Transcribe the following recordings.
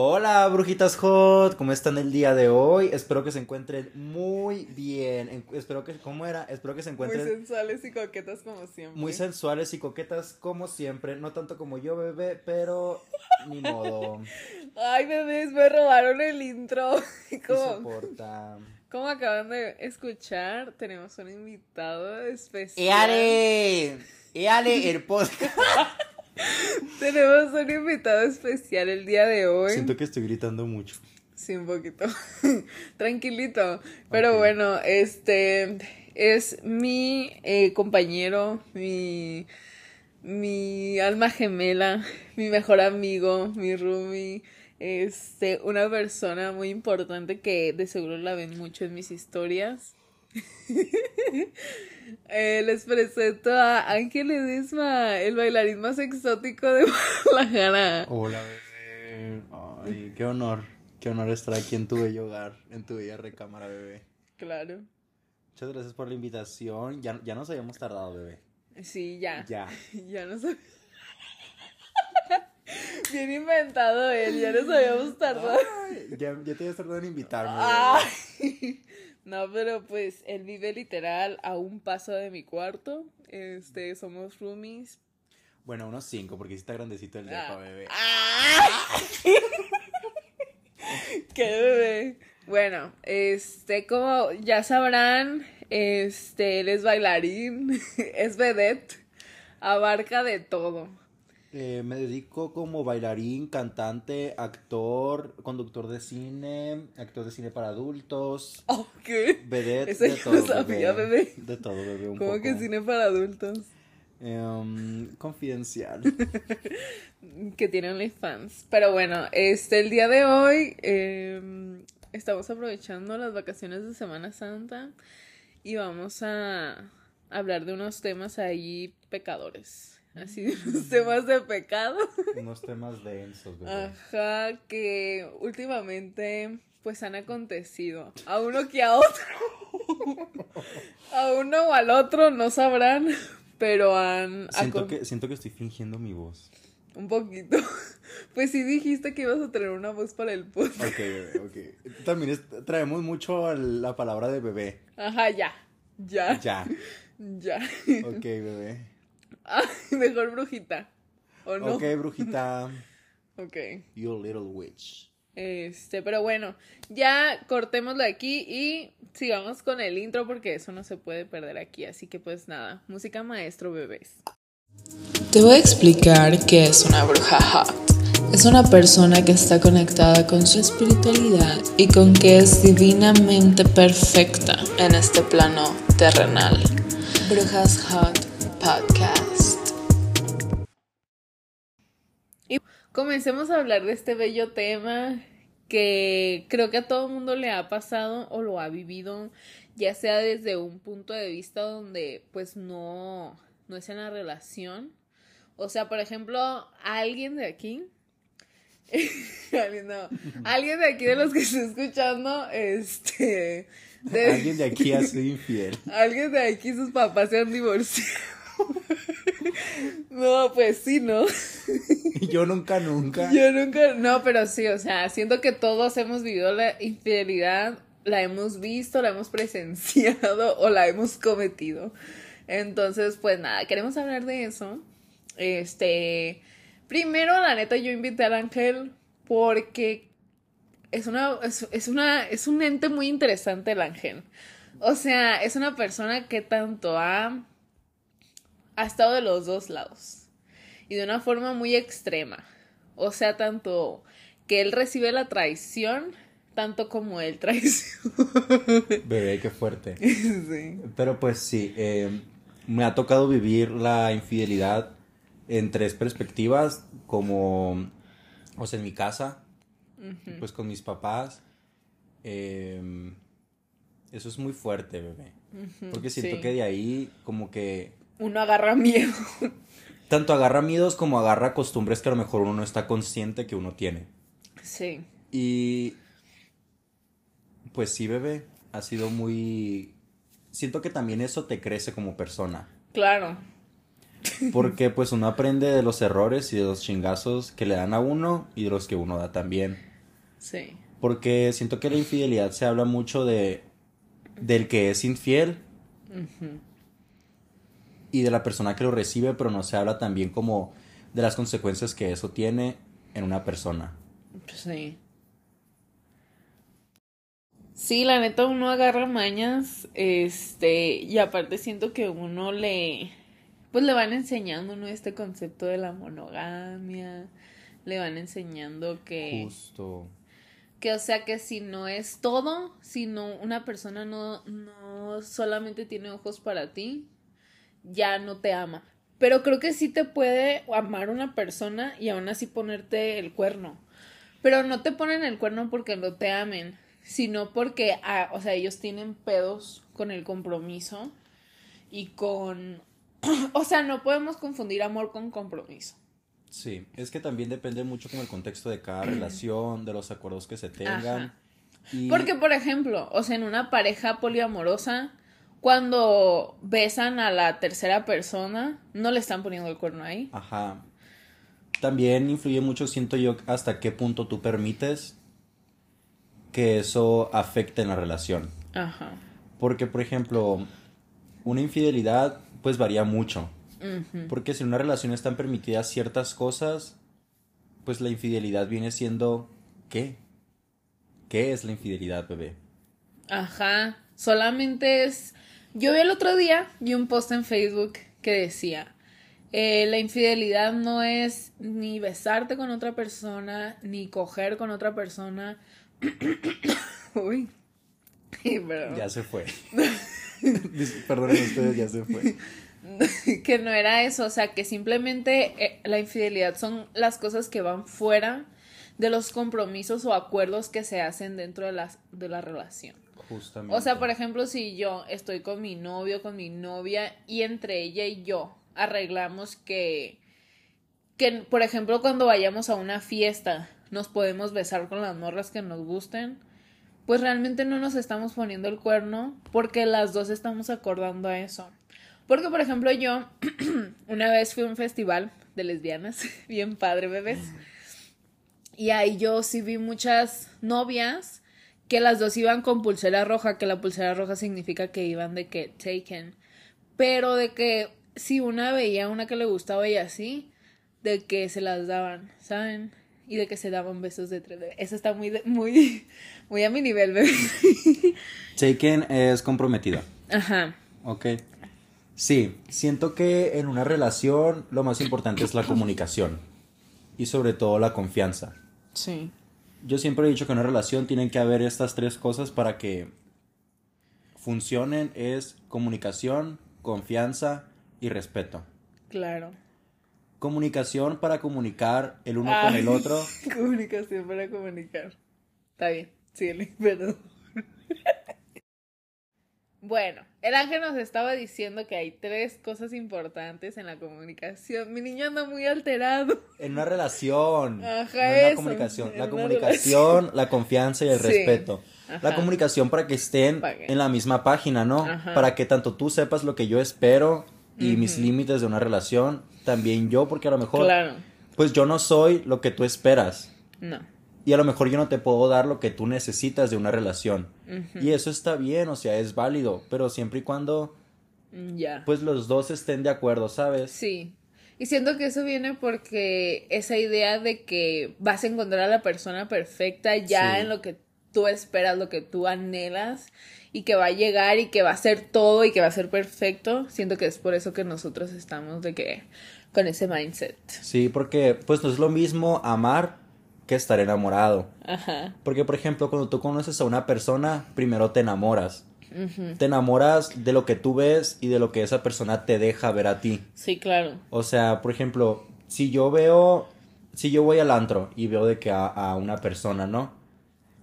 Hola, brujitas hot, ¿cómo están el día de hoy? Espero que se encuentren muy bien. En- espero que, ¿cómo era? Espero que se Muy encuentren sensuales y coquetas como siempre. muy sensuales y coquetas como siempre. No tanto como yo, bebé, pero ni modo. Ay, bebés, me robaron el intro. ¿Qué Como, soporta? como acaban de escuchar, tenemos un invitado especial. ¡Éale! ¡Éale el podcast! Tenemos un invitado especial el día de hoy. Siento que estoy gritando mucho. Sí, un poquito. Tranquilito. Pero bueno, este es mi eh, compañero, mi, mi alma gemela, mi mejor amigo, mi roomie. Este, una persona muy importante que de seguro la ven mucho en mis historias. Eh, les presento a Ángel Edisma, el bailarín más exótico de Guadalajara. Hola, bebé. Ay, qué honor. Qué honor estar aquí en tu bello hogar, en tu bella recámara, bebé. Claro. Muchas gracias por la invitación. Ya, ya nos habíamos tardado, bebé. Sí, ya. Ya. Ya no sabía. Bien inventado él, ya nos habíamos tardado. Ay, ya, ya te habías tardado en invitarme. bebé. Ay. No, pero pues él vive literal a un paso de mi cuarto. Este, somos roomies. Bueno, unos cinco, porque sí está grandecito el depa, Ah. bebé. ¡Qué bebé! Bueno, este, como ya sabrán, este, él es bailarín, es vedette, abarca de todo. Eh, me dedico como bailarín, cantante, actor, conductor de cine, actor de cine para adultos, ¿qué? vedette, Eso de yo todo, sabía, bebé. De todo, bebé, un ¿Cómo poco. que cine para adultos? Em, confidencial. que tiene OnlyFans. Pero bueno, este, el día de hoy eh, estamos aprovechando las vacaciones de Semana Santa y vamos a hablar de unos temas ahí pecadores. Así, de unos temas de pecado. Unos temas densos, bebé. Ajá, que últimamente pues han acontecido. A uno que a otro. a uno o al otro no sabrán, pero han Siento que, siento que estoy fingiendo mi voz. Un poquito. Pues sí dijiste que ibas a tener una voz para el podcast. Ok, bebé, ok. También es- traemos mucho la palabra de bebé. Ajá, ya. Ya. Ya. Ya. Ok, bebé. Ay, mejor brujita. ¿O no? Ok, brujita. Ok. You little witch. Este, pero bueno, ya cortémoslo aquí y sigamos con el intro porque eso no se puede perder aquí. Así que pues nada, música maestro, bebés. Te voy a explicar qué es una bruja hot. Es una persona que está conectada con su espiritualidad y con que es divinamente perfecta en este plano terrenal. Brujas Hot Podcast. Y comencemos a hablar de este bello tema que creo que a todo mundo le ha pasado o lo ha vivido, ya sea desde un punto de vista donde pues no, no es en la relación. O sea, por ejemplo, alguien de aquí, alguien, no, alguien de aquí de los que está escuchando, este, de- Alguien de aquí ha sido infiel. alguien de aquí sus papás se han divorciado. No, pues sí, ¿no? Yo nunca, nunca. Yo nunca, no, pero sí, o sea, siento que todos hemos vivido la infidelidad, la hemos visto, la hemos presenciado o la hemos cometido. Entonces, pues nada, queremos hablar de eso. Este, primero, la neta, yo invité al ángel porque es una, es, es una, es un ente muy interesante el ángel. O sea, es una persona que tanto ha, ha estado de los dos lados y de una forma muy extrema. O sea, tanto que él recibe la traición, tanto como él traiciona. Bebé, qué fuerte. sí. Pero pues sí, eh, me ha tocado vivir la infidelidad en tres perspectivas, como, o sea, en mi casa, pues con mis papás. eh, eso es muy fuerte, bebé. Porque siento sí. que de ahí como que Uno agarra miedo. tanto agarra miedos como agarra costumbres que a lo mejor uno no está consciente que uno tiene. Sí. Y pues sí, bebé, ha sido muy... Siento que también eso te crece como persona. Claro. Porque pues uno aprende de los errores y de los chingazos que le dan a uno y de los que uno da también. Sí. Porque siento que la infidelidad se habla mucho de del que es infiel y de la persona que lo recibe, pero no se habla también como de las consecuencias que eso tiene en una persona. Sí. Sí, la neta uno agarra mañas, este, y aparte siento que uno le, pues le van enseñando, ¿no? Este concepto de la monogamia, le van enseñando que... Justo. Que o sea que si no es todo, si no una persona no, no solamente tiene ojos para ti, ya no te ama. Pero creo que sí te puede amar una persona y aún así ponerte el cuerno. Pero no te ponen el cuerno porque no te amen, sino porque, ah, o sea, ellos tienen pedos con el compromiso y con... o sea, no podemos confundir amor con compromiso. Sí, es que también depende mucho como el contexto de cada relación, de los acuerdos que se tengan. Ajá. Porque, por ejemplo, o sea, en una pareja poliamorosa, cuando besan a la tercera persona, no le están poniendo el cuerno ahí. Ajá. También influye mucho, siento yo, hasta qué punto tú permites que eso afecte en la relación. Ajá. Porque, por ejemplo, una infidelidad pues varía mucho. Porque si en una relación están permitidas ciertas cosas, pues la infidelidad viene siendo ¿qué? ¿Qué es la infidelidad, bebé? Ajá. Solamente es. Yo vi el otro día, vi un post en Facebook que decía. eh, la infidelidad no es ni besarte con otra persona, ni coger con otra persona. Uy. Perdón. Ya se fue. Perdonen ustedes, ya se fue. que no era eso, o sea, que simplemente eh, la infidelidad son las cosas que van fuera de los compromisos o acuerdos que se hacen dentro de, las, de la relación. O sea, por ejemplo, si yo estoy con mi novio, con mi novia, y entre ella y yo arreglamos que, que, por ejemplo, cuando vayamos a una fiesta, nos podemos besar con las morras que nos gusten, pues realmente no nos estamos poniendo el cuerno porque las dos estamos acordando a eso. Porque, por ejemplo, yo una vez fui a un festival de lesbianas, bien padre, bebés. Y ahí yo sí vi muchas novias que las dos iban con pulsera roja, que la pulsera roja significa que iban de que taken. Pero de que si una veía una que le gustaba y así, de que se las daban, ¿saben? Y de que se daban besos de tres. Eso está muy, de- muy, muy a mi nivel, bebé. Taken es comprometida. Ajá. Ok. Sí, siento que en una relación lo más importante es la comunicación y sobre todo la confianza. Sí. Yo siempre he dicho que en una relación tienen que haber estas tres cosas para que funcionen. Es comunicación, confianza y respeto. Claro. Comunicación para comunicar el uno Ah. con el otro. Comunicación para comunicar. Está bien, síguele, perdón. Bueno, el ángel nos estaba diciendo que hay tres cosas importantes en la comunicación. Mi niño anda muy alterado. En una relación. Ajá, no en la comunicación. en La comunicación, la confianza y el Sí, respeto. ajá. La comunicación para que estén que- en la misma página, ¿no? Ajá. Para que tanto tú sepas lo que yo espero y mis límites de una relación, también yo, porque a lo mejor, Claro. pues yo no soy lo que tú esperas. No. Y a lo mejor yo no te puedo dar lo que tú necesitas de una relación. Y eso está bien, o sea, es válido, pero siempre y cuando, pues los dos estén de acuerdo, ¿sabes? Sí. Y siento que eso viene porque esa idea de que vas a encontrar a la persona perfecta ya Sí. en lo que tú esperas, lo que tú anhelas y que va a llegar y que va a ser todo y que va a ser perfecto, siento que es por eso que nosotros estamos de que con ese mindset. Sí, porque pues no es lo mismo amar que estar enamorado. Ajá. Porque, por ejemplo, cuando tú conoces a una persona, primero te enamoras. Te enamoras de lo que tú ves y de lo que esa persona te deja ver a ti. Sí, claro. O sea, por ejemplo, si yo veo, si yo voy al antro y veo de que a, a una persona, ¿no?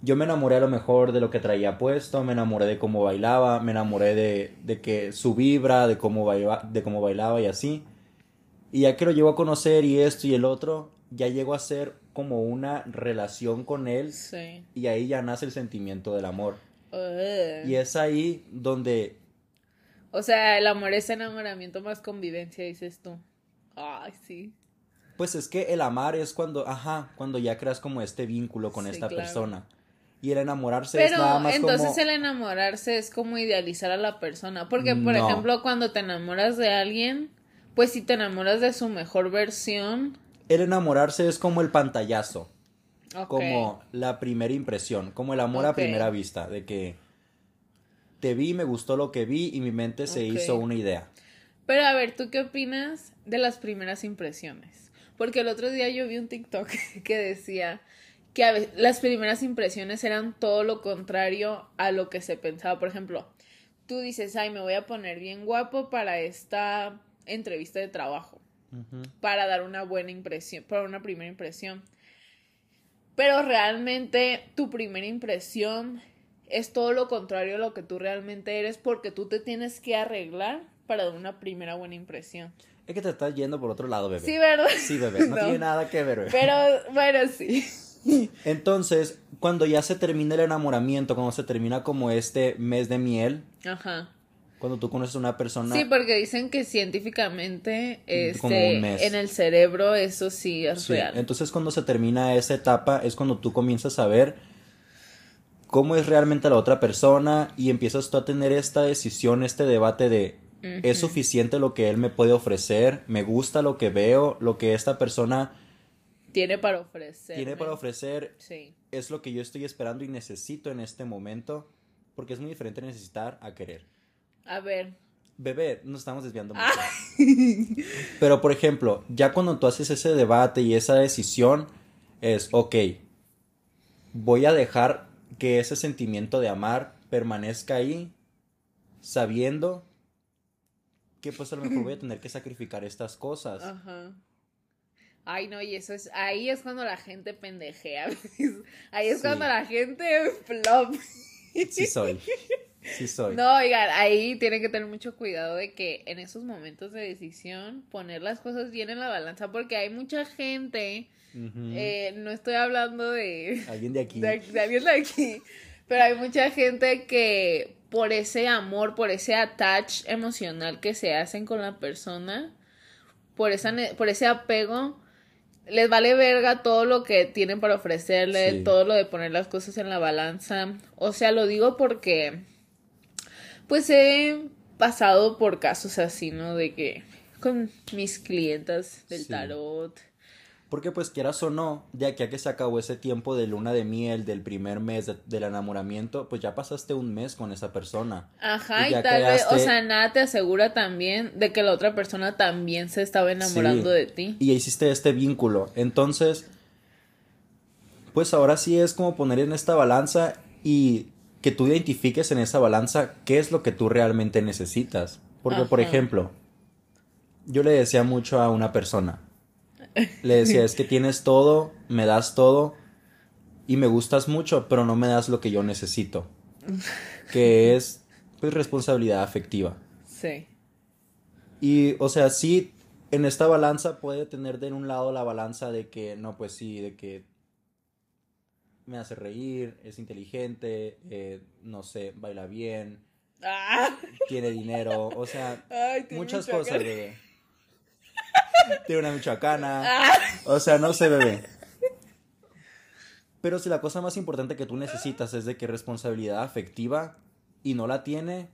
Yo me enamoré a lo mejor de lo que traía puesto, me enamoré de cómo bailaba, me enamoré de, de que su vibra, de cómo, baila- de cómo bailaba y así. Y ya que lo llego a conocer y esto y el otro, ya llego a ser como una relación con él Sí. y ahí ya nace el sentimiento del amor. Y es ahí donde O sea, el amor es enamoramiento más convivencia, dices tú. Ay, sí. Pues es que el amar es cuando, ajá, cuando ya creas como este vínculo con Sí, esta claro. persona. Y el enamorarse es Pero nada más entonces como... el enamorarse es como idealizar a la persona. Porque, por No. ejemplo, cuando te enamoras de alguien, pues si te enamoras de su mejor versión. El enamorarse es como el pantallazo, como la primera impresión, como el amor a primera vista, de que te vi, me gustó lo que vi y mi mente se hizo una idea. Pero a ver, ¿tú qué opinas de las primeras impresiones? Porque el otro día yo vi un TikTok que decía que a ve- las primeras impresiones eran todo lo contrario a lo que se pensaba. Por ejemplo, tú dices, ay, me voy a poner bien guapo para esta entrevista de trabajo, Para dar una buena impresión, para una primera impresión. Pero realmente tu primera impresión es todo lo contrario a lo que tú realmente eres porque tú te tienes que arreglar para dar una primera buena impresión. Es que te estás yendo por otro lado, bebé. Sí, ¿verdad? Sí, bebé, no, No. tiene nada que ver, bebé. Pero bueno, sí. Entonces, cuando ya se termina el enamoramiento, cuando se termina como este mes de miel, Ajá. Cuando tú conoces a una persona, Sí, porque dicen que científicamente este, un mes. en el cerebro eso sí es Sí, real. entonces cuando se termina esa etapa es cuando tú comienzas a ver cómo es realmente la otra persona y empiezas tú a tener esta decisión, este debate de es suficiente lo que él me puede ofrecer, me gusta lo que veo, lo que esta persona Tiene para ofrecer. tiene para ofrecer, Sí. es lo que yo estoy esperando y necesito en este momento, porque es muy diferente necesitar a querer. A ver. Bebé, nos estamos desviando mucho. Pero, por ejemplo, ya cuando tú haces ese debate y esa decisión, es, ok, voy a dejar que ese sentimiento de amar permanezca ahí, sabiendo que pues a lo mejor voy a tener que sacrificar estas cosas. Ajá. Ay, no, y eso es, ahí es cuando la gente pendejea. Ahí es Sí. cuando la gente flop. Sí soy. Sí soy. No, oigan, ahí tienen que tener mucho cuidado de que en esos momentos de decisión poner las cosas bien en la balanza porque hay mucha gente, eh, no estoy hablando de, Alguien de aquí. de, de alguien de aquí, pero hay mucha gente que por ese amor, por ese attach emocional que se hacen con la persona, por, esa, por ese apego, les vale verga todo lo que tienen para ofrecerle, Sí. todo lo de poner las cosas en la balanza. O sea, lo digo porque, pues he pasado por casos así, ¿no? De que con mis clientas del Sí. tarot. Porque pues quieras o no, de aquí a que se acabó ese tiempo de luna de miel, del primer mes de- del enamoramiento, pues ya pasaste un mes con esa persona. Ajá, Y y, ya tal vez, o sea, nada te asegura también de que la otra persona también se estaba enamorando Sí. de ti. Y hiciste este vínculo. Entonces, pues ahora sí es como poner en esta balanza y que tú identifiques en esa balanza qué es lo que tú realmente necesitas. Porque, por ejemplo, yo le decía mucho a una persona. Le decía, es que tienes todo, me das todo y me gustas mucho, pero no me das lo que yo necesito. Que es, pues, responsabilidad afectiva. Sí. Y, o sea, sí, en esta balanza puede tener de un lado la balanza de que, no, pues sí, de que me hace reír, es inteligente, eh, no sé, baila bien, Ah, tiene dinero, o sea, ay, muchas mucha cosas, bebé. Tiene una michoacana, Ah, o sea, no sé, bebé. Pero si la cosa más importante que tú necesitas es de que responsabilidad afectiva y no la tiene,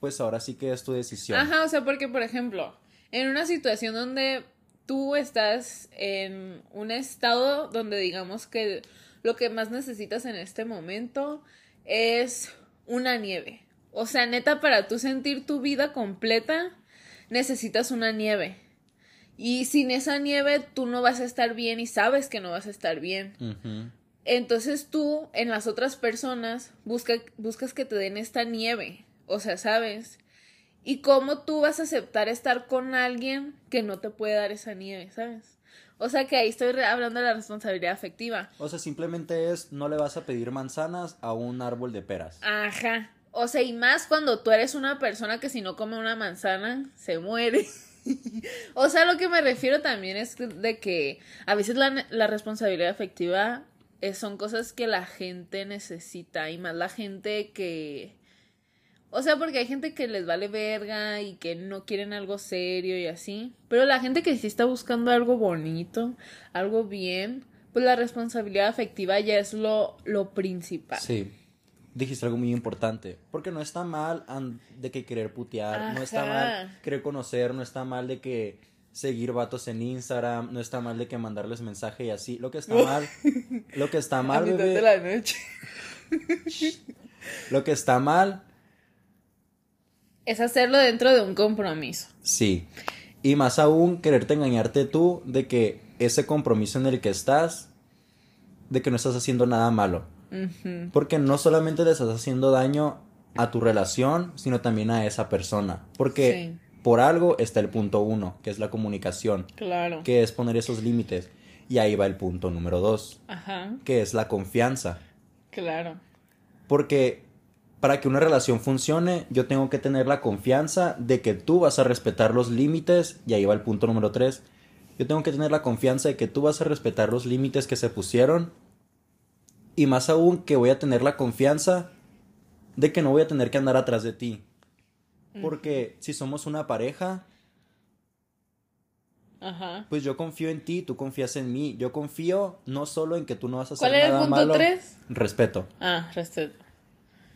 pues ahora sí que es tu decisión. Ajá, o sea, porque, por ejemplo, en una situación donde tú estás en un estado donde digamos que lo que más necesitas en este momento es una nieve. O sea, neta, para tú sentir tu vida completa, necesitas una nieve. Y sin esa nieve tú no vas a estar bien y sabes que no vas a estar bien. Entonces tú en las otras personas busca, buscas que te den esta nieve, o sea, ¿sabes? ¿Y cómo tú vas a aceptar estar con alguien que no te puede dar esa nieve, ¿sabes? O sea que ahí estoy hablando de la responsabilidad afectiva. O sea, simplemente es, no le vas a pedir manzanas a un árbol de peras. Ajá. O sea, y más cuando tú eres una persona que si no come una manzana, se muere. o sea, lo que me refiero también es que- de que a veces la, la responsabilidad afectiva eh, son cosas que la gente necesita y más la gente que... O sea, porque hay gente que les vale verga y que no quieren algo serio y así. Pero la gente que sí está buscando algo bonito, algo bien, pues la responsabilidad afectiva ya es lo, lo principal. Sí. Dijiste algo muy importante. Porque no está mal de que querer putear, no está mal querer conocer, no está mal de que seguir vatos en Instagram, no está mal de que mandarles mensaje y así. Lo que está mal, lo que está mal, bebé, la noche. lo que está mal es hacerlo dentro de un compromiso. Sí. Y más aún quererte engañarte tú de que ese compromiso en el que estás, de que no estás haciendo nada malo. Porque no solamente le estás haciendo daño a tu relación, sino también a esa persona. Porque por algo está el punto uno, que es la comunicación. Claro. Que es poner esos límites. Y ahí va el punto número dos. Ajá. Que es la confianza. Claro. Porque para que una relación funcione, yo tengo que tener la confianza de que tú vas a respetar los límites, y ahí va el punto número tres, yo tengo que tener la confianza de que tú vas a respetar los límites que se pusieron, y más aún que voy a tener la confianza de que no voy a tener que andar atrás de ti. Porque si somos una pareja, Ajá. pues yo confío en ti, tú confías en mí. Yo confío no solo en que tú no vas a hacer ¿Cuál era el punto tres? Respeto. Ah, respeto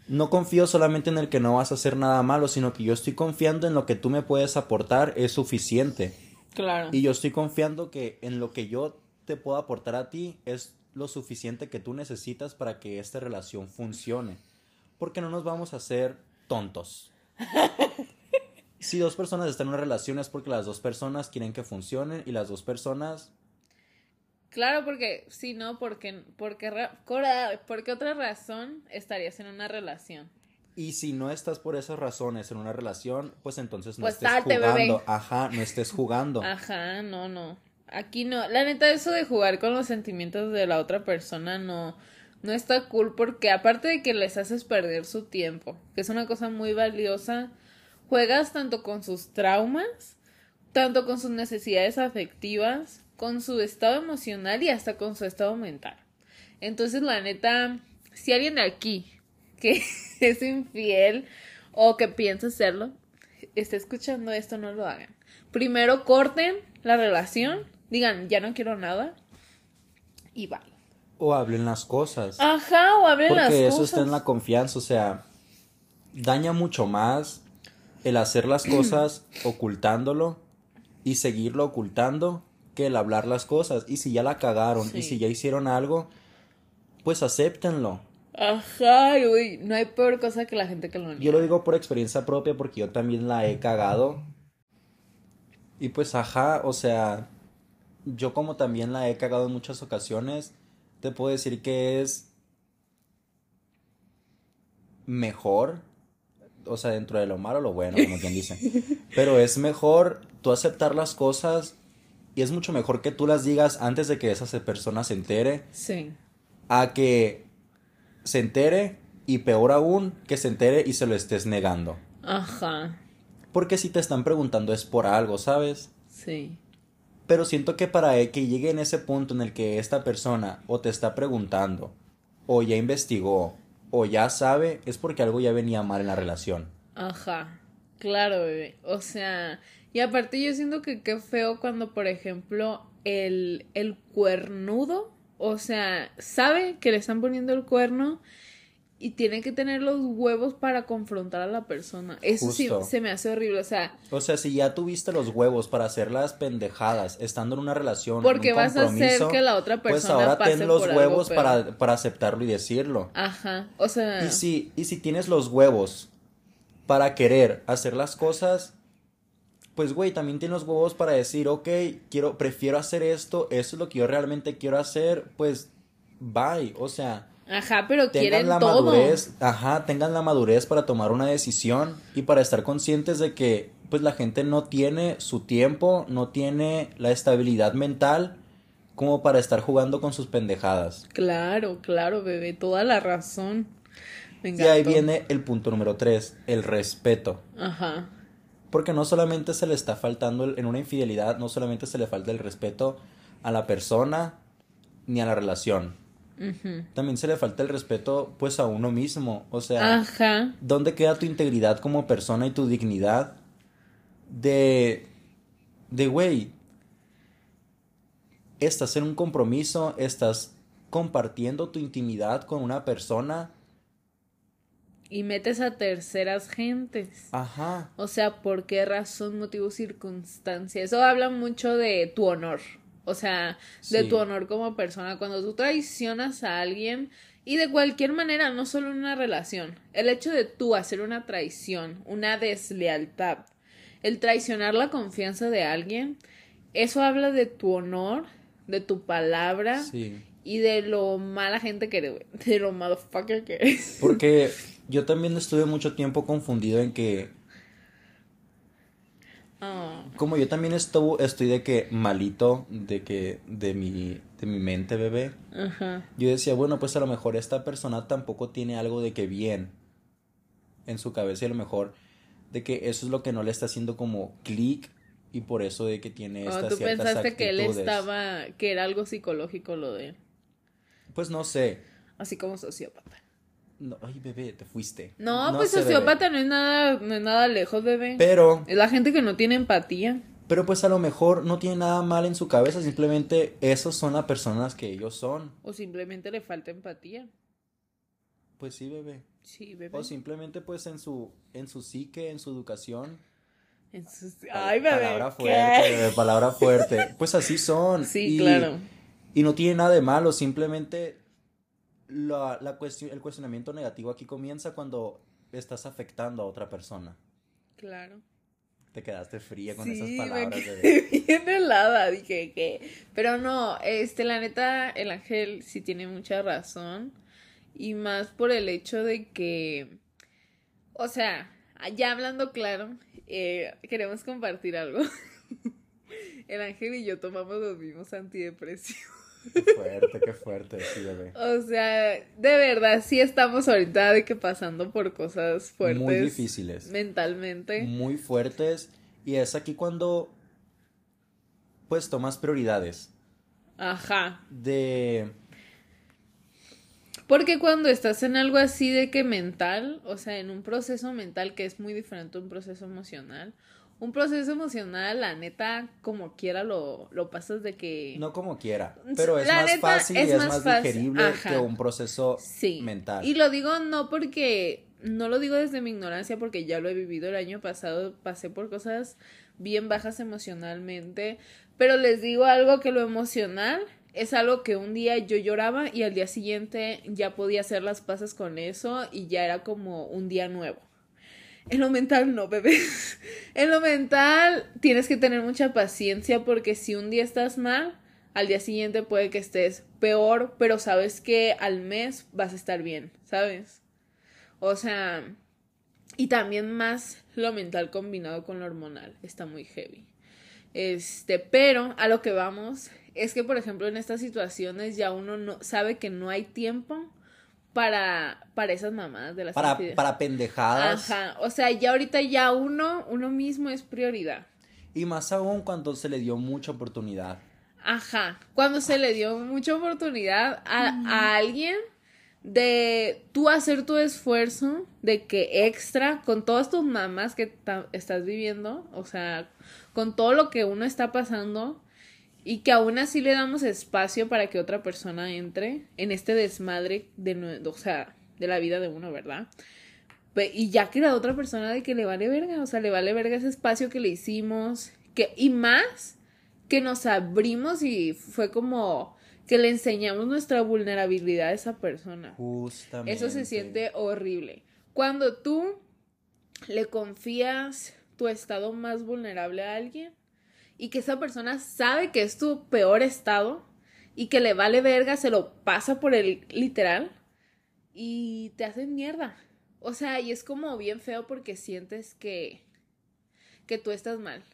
no confío solamente en el que no vas a hacer nada malo, sino que yo estoy confiando en lo que tú me puedes aportar es suficiente. Claro. Y yo estoy confiando que en lo que yo te puedo aportar a ti es lo suficiente que tú necesitas para que esta relación funcione. Porque no nos vamos a hacer tontos. si dos personas están en una relación es porque las dos personas quieren que funcione y las dos personas Claro, porque si no, porque, porque, porque otra razón estarías en una relación. Y si no estás por esas razones en una relación, pues entonces no pues estés jugando. Ajá, no estés jugando. Ajá, no, no. Aquí no. La neta, eso de jugar con los sentimientos de la otra persona no, no está cool porque aparte de que les haces perder su tiempo, que es una cosa muy valiosa, juegas tanto con sus traumas, tanto con sus necesidades afectivas, con su estado emocional y hasta con su estado mental. Entonces, la neta, si alguien de aquí que es infiel o que piensa hacerlo, está escuchando esto, no lo hagan. Primero corten la relación, digan, ya no quiero nada y vale. O hablen las cosas. Ajá, o hablen las cosas. Porque eso está en la confianza, o sea, daña mucho más el hacer las cosas ocultándolo y seguirlo ocultando que el hablar las cosas. Y si ya la cagaron y si ya hicieron algo, pues acéptenlo. Ajá, uy, no hay peor cosa que la gente que lo niega. Yo lo digo por experiencia propia porque yo también la he cagado. Y pues, ajá, o sea, yo como también la he cagado en muchas ocasiones, te puedo decir que es mejor, o sea, dentro de lo malo, lo bueno, como quien dice. Pero es mejor tú aceptar las cosas y es mucho mejor que tú las digas antes de que esa persona se entere. Sí. A que se entere y peor aún, que se entere y se lo estés negando. Ajá. Porque si te están preguntando es por algo, ¿sabes? Sí. Pero siento que para que llegue en ese punto en el que esta persona o te está preguntando, o ya investigó, o ya sabe, es porque algo ya venía mal en la relación. Ajá. Claro, bebé. O sea, y aparte yo siento que qué feo cuando, por ejemplo, el, el cuernudo, o sea, sabe que le están poniendo el cuerno y tiene que tener los huevos para confrontar a la persona. Eso sí se me hace horrible, o sea. O sea, si ya tuviste los huevos para hacer las pendejadas estando en una relación. Porque vas a hacer que la otra pues persona. Pues ahora ten los huevos para, para aceptarlo y decirlo. Ajá. O sea. Y si, y si tienes los huevos para querer hacer las cosas, pues güey, también tiene los huevos para decir, ok, quiero, prefiero hacer esto, eso es lo que yo realmente quiero hacer, pues bye, o sea. Ajá, pero tengan la madurez, ajá, tengan la madurez para tomar una decisión y para estar conscientes de que pues la gente no tiene su tiempo, no tiene la estabilidad mental como para estar jugando con sus pendejadas. Claro, claro, bebé, toda la razón. y ahí viene el punto número tres, el respeto. Ajá. Porque no solamente se le está faltando en una infidelidad, no solamente se le falta el respeto a la persona ni a la relación. también se le falta el respeto pues a uno mismo. O sea, Ajá. ¿dónde queda tu integridad como persona y tu dignidad de, de, güey, estás en un compromiso, estás compartiendo tu intimidad con una persona. Y metes a terceras gentes. Ajá. O sea, ¿por qué razón, motivo, circunstancia? Eso habla mucho de tu honor. O sea, de Sí. tu honor como persona. Cuando tú traicionas a alguien, y de cualquier manera, no solo en una relación, el hecho de tú hacer una traición, una deslealtad, el traicionar la confianza de alguien, eso habla de tu honor, de tu palabra Sí. y de lo mala gente que eres. De lo motherfucker que eres. Porque yo también estuve mucho tiempo confundido en que, Ah, como yo también estuvo, estoy de que malito, de que, de mi, de mi mente, bebé. Yo decía, bueno, pues a lo mejor esta persona tampoco tiene algo de que bien en su cabeza y a lo mejor de que eso es lo que no le está haciendo como clic y por eso de que tiene Oh, estas tú ciertas pensaste que él estaba, que era algo psicológico lo de él, Pues no sé. así como sociópata. No, ay, bebé, te fuiste. No, pues sé, bebé. sociópata no es nada, no es nada lejos, bebé. Pero, Es la gente que no tiene empatía. pero pues a lo mejor no tiene nada mal en su cabeza, simplemente esos son las personas que ellos son. O simplemente le falta empatía. Pues sí, bebé. Sí, bebé. O simplemente pues en su, en su psique, en su educación. En Pal- Ay, bebé. Palabra ¿qué? fuerte, bebé, palabra fuerte. Pues así son. Sí, Y- claro. Y no tiene nada de malo, simplemente la, la cuestión, el cuestionamiento negativo aquí comienza cuando estás afectando a otra persona. Claro. Te quedaste fría con sí, esas me palabras, quedé bebé. bien helada, dije que... Pero no, este, la neta, el ángel sí tiene mucha razón. Y más por el hecho de que... O sea, ya hablando claro, eh, queremos compartir algo. El ángel y yo tomamos los mismos antidepresivos. Qué fuerte, qué fuerte, sí, bebé. O sea, de verdad, sí estamos ahorita de que pasando por cosas fuertes. Muy difíciles. Mentalmente. Muy fuertes. Y es aquí cuando pues tomas prioridades. Ajá. De Porque cuando estás en algo así de que mental, o sea, en un proceso mental que es muy diferente a un proceso emocional, un proceso emocional, la neta, como quiera lo, lo pasas de que... no como quiera, pero es La más fácil es y es más digerible Ajá. que un proceso Sí. mental. Y lo digo no porque, no lo digo desde mi ignorancia porque ya lo he vivido el año pasado, pasé por cosas bien bajas emocionalmente, pero les digo algo que lo emocional es algo que un día yo lloraba y al día siguiente ya podía hacer las paces con eso y ya era como un día nuevo. En lo mental no, bebé. en lo mental tienes que tener mucha paciencia porque si un día estás mal, al día siguiente puede que estés peor, pero sabes que al mes vas a estar bien, ¿sabes? O sea, y también más lo mental combinado con lo hormonal, está muy heavy. Este, pero a lo que vamos es que, por ejemplo, en estas situaciones ya uno no sabe que no hay tiempo para, para esas mamadas de las para, para pendejadas. Ajá, o sea, ya ahorita ya uno, uno mismo es prioridad. Y más aún cuando se le dio mucha oportunidad. Ajá, cuando se le dio mucha oportunidad a, a alguien de tú hacer tu esfuerzo, de que extra, con todas tus mamás que estás viviendo, o sea, con todo lo que uno está pasando, y que aún así le damos espacio para que otra persona entre en este desmadre de, o sea, de la vida de uno, ¿verdad? Y ya que la otra persona de que le vale verga, o sea, le vale verga ese espacio que le hicimos, que, y más que nos abrimos y fue como que le enseñamos nuestra vulnerabilidad a esa persona. Justamente. Eso se siente horrible. Cuando tú le confías tu estado más vulnerable a alguien y que esa persona sabe que es tu peor estado y que le vale verga, se lo pasa por el literal y te hacen mierda. O sea, y es como bien feo porque sientes que que tú estás mal.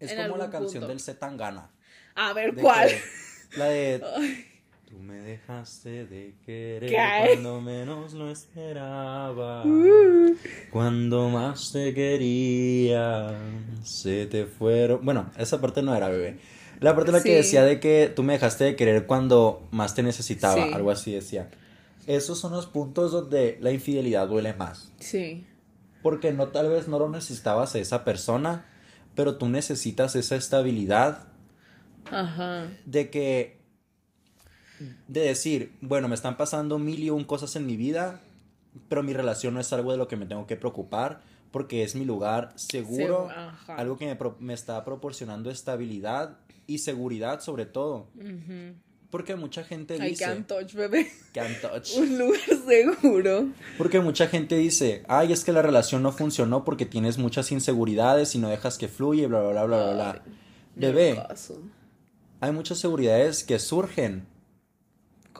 Es como la canción punto. del Zetangana. A ver, ¿cuál? que- la de Tú me dejaste de querer ¿Qué? cuando menos lo esperaba. Uh. Cuando más te quería, se te fueron. Bueno, esa parte no era bebé. La parte en la que decía de que tú me dejaste de querer cuando más te necesitaba, Sí. algo así decía. Esos son los puntos donde la infidelidad duele más. Sí. Porque no tal vez no lo necesitabas a esa persona, pero tú necesitas esa estabilidad Ajá. de que de decir, bueno, me están pasando mil y un cosas en mi vida, pero mi relación no es algo de lo que me tengo que preocupar porque es mi lugar seguro, algo que me, me está proporcionando estabilidad y seguridad sobre todo. Porque mucha gente I dice can't touch, bebé. can't touch. Un lugar seguro. Porque mucha gente dice, ay, es que la relación no funcionó porque tienes muchas inseguridades y no dejas que fluya bla, bla, bla, bla, bla, Bebé, hay muchas seguridades que surgen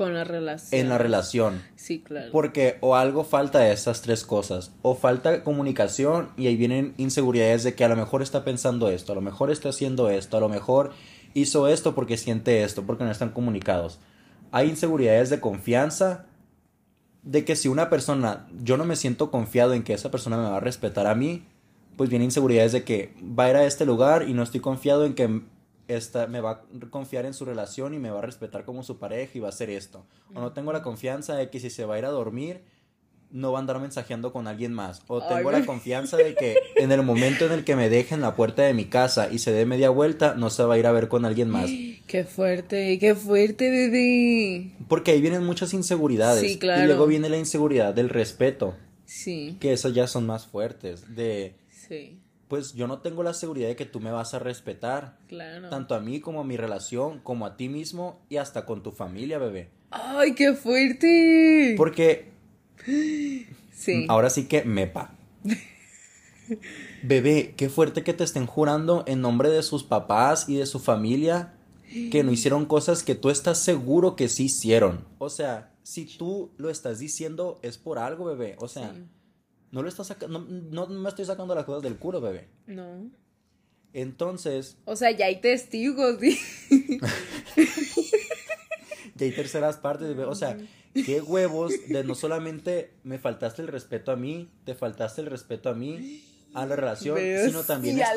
Con la relación. en la relación. Sí, claro. Porque o algo falta de estas tres cosas, o falta comunicación y ahí vienen inseguridades de que a lo mejor está pensando esto, a lo mejor está haciendo esto, a lo mejor hizo esto porque siente esto, porque no están comunicados. Hay inseguridades de confianza, de que si una persona, yo no me siento confiado en que esa persona me va a respetar a mí, pues vienen inseguridades de que va a ir a este lugar y no estoy confiado en que esta, me va a confiar en su relación y me va a respetar como su pareja y va a hacer esto. O no tengo la confianza de que si se va a ir a dormir, no va a andar mensajeando con alguien más. O tengo la confianza de que en el momento en el que me deje en la puerta de mi casa y se dé media vuelta, no se va a ir a ver con alguien más. Qué fuerte, qué fuerte, bebé. Porque ahí vienen muchas inseguridades. Sí, claro. Y luego viene la inseguridad del respeto. Sí, Que esas ya son más fuertes. De, sí, pues yo no tengo la seguridad de que tú me vas a respetar. claro. Tanto a mí como a mi relación, como a ti mismo y hasta con tu familia, bebé. Ay, qué fuerte. Porque Sí. ahora sí que mepa. Bebé, qué fuerte que te estén jurando en nombre de sus papás y de su familia que no hicieron cosas que tú estás seguro que sí hicieron. O sea, si tú lo estás diciendo es por algo, bebé. O sea, Sí. No lo estás sacando, no, no me estoy sacando las cosas del culo, bebé. No. Entonces, O sea, ya hay testigos. ¿sí? y hay terceras partes, bebé. O sea, qué huevos de no solamente me faltaste el respeto a mí, te faltaste el respeto a mí, a la relación, sino también ya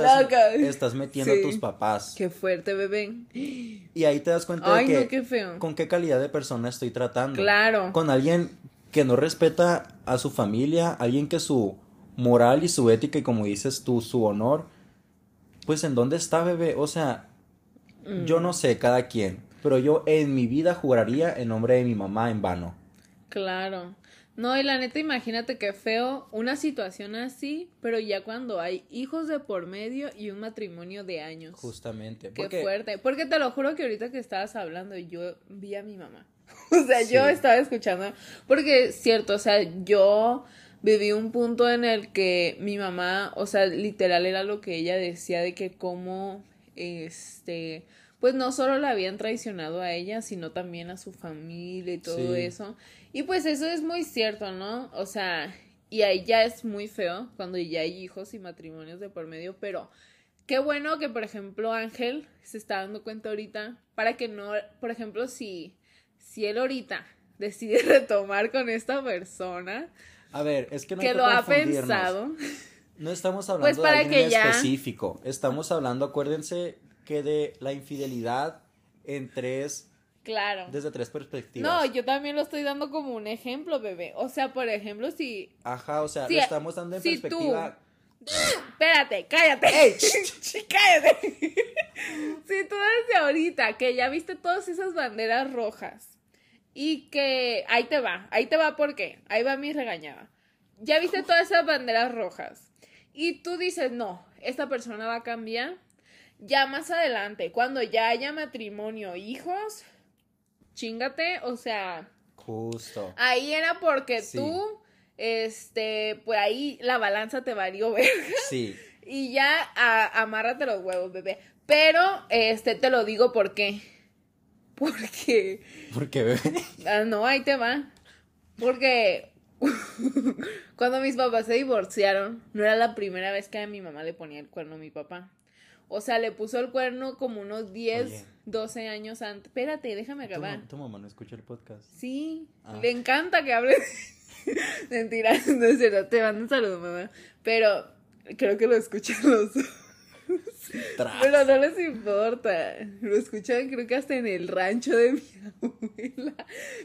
estás, metiendo Sí. a tus papás. Qué fuerte, bebé. Y ahí te das cuenta Ay, de que no, qué feo. con qué calidad de persona estoy tratando. Claro. Con alguien que no respeta a su familia, alguien que su moral y su ética y como dices tú, su honor, pues en dónde está, bebé? O sea, yo Mm. no sé cada quien, pero yo en mi vida juraría en nombre de mi mamá en vano. Claro. No, y la neta, imagínate qué feo una situación así, pero ya cuando hay hijos de por medio y un matrimonio de años. Justamente. Qué Porque fuerte. Porque te lo juro que ahorita que estabas hablando, yo vi a mi mamá. O sea, yo estaba escuchando. Porque es cierto, o sea, yo viví un punto en el que mi mamá, o sea, literal era lo que ella decía de que como, este, pues no solo la habían traicionado a ella, sino también a su familia y todo Sí. eso. Y pues eso es muy cierto, ¿no? O sea, y ahí ya es muy feo cuando ya hay hijos y matrimonios de por medio, pero qué bueno que, por ejemplo, Ángel se está dando cuenta ahorita para que no, por ejemplo, si, si él ahorita decide retomar con esta persona A ver, es que no que lo ha pensado, No estamos hablando Pues para de alguien que ya- específico. Estamos hablando, acuérdense, que de la infidelidad en tres, claro. desde tres perspectivas. No, yo también lo estoy dando como un ejemplo, bebé. O sea, por ejemplo, si... Ajá, o sea, lo estamos dando en si tú- perspectiva. Espérate, cállate. ¡Ey! cállate. si tú desde ahorita que ya viste todas esas banderas rojas y que ahí te va, ahí te va porque ahí va mi regañada. Ya viste todas esas banderas rojas y tú dices, no, esta persona va a cambiar. Ya más adelante, cuando ya haya matrimonio, hijos, chingate, o sea, Justo. ahí era porque Sí. tú, este, pues ahí la balanza te valió ver. Sí. Y ya a- amárrate los huevos, bebé. Pero, este, te lo digo porque. Porque. Porque, bebé. Ah, no, ahí te va. Porque. Cuando mis papás se divorciaron, no era la primera vez que a mi mamá le ponía el cuerno a mi papá. O sea, le puso el cuerno como unos 10, Oye. 12 años antes. Espérate, déjame acabar. tu mamá no escucha el podcast. Sí, Ah. le encanta que hables. Mentira, no es cierto, te mando un saludo, mamá. Pero creo que lo escuchan los dos. Pero no les importa. Lo escuchan creo que hasta en el rancho de mi abuela.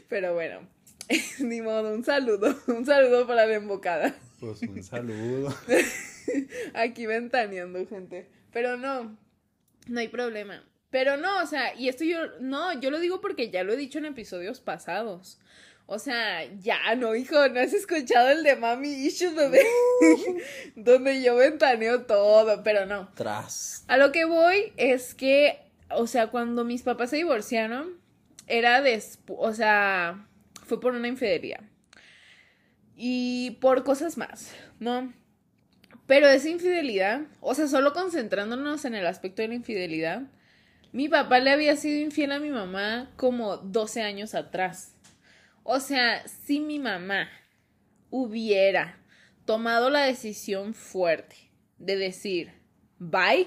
Pero bueno, ni modo, un saludo. Un saludo para la embocada. Pues un saludo. Aquí ventaneando, gente. Pero no, no hay problema. Pero no, o sea, y esto yo, no, yo lo digo porque ya lo he dicho en episodios pasados. O sea, ya no, hijo, no has escuchado el de Mami Issues donde, donde yo ventaneo todo, pero no. Tras. A lo que voy es que, o sea, cuando mis papás se divorciaron, era después, o sea, fue por una infidelidad. Y por cosas más, ¿no? Pero esa infidelidad, o sea, solo concentrándonos en el aspecto de la infidelidad, mi papá le había sido infiel a mi mamá como 12 años atrás. O sea, si mi mamá hubiera tomado la decisión fuerte de decir, bye,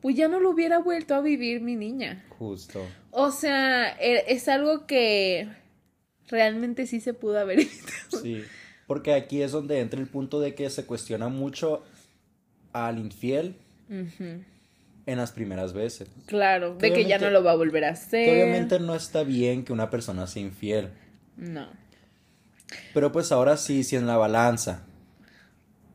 pues ya no lo hubiera vuelto a vivir mi niña. Justo. O sea, e, es algo que realmente sí se pudo haber evitado. Sí, porque aquí es donde entra el punto de que se cuestiona mucho al infiel en las primeras veces. Claro, de que ya no lo va a volver a hacer. obviamente no está bien que una persona sea infiel. No. Pero pues ahora sí, si en la balanza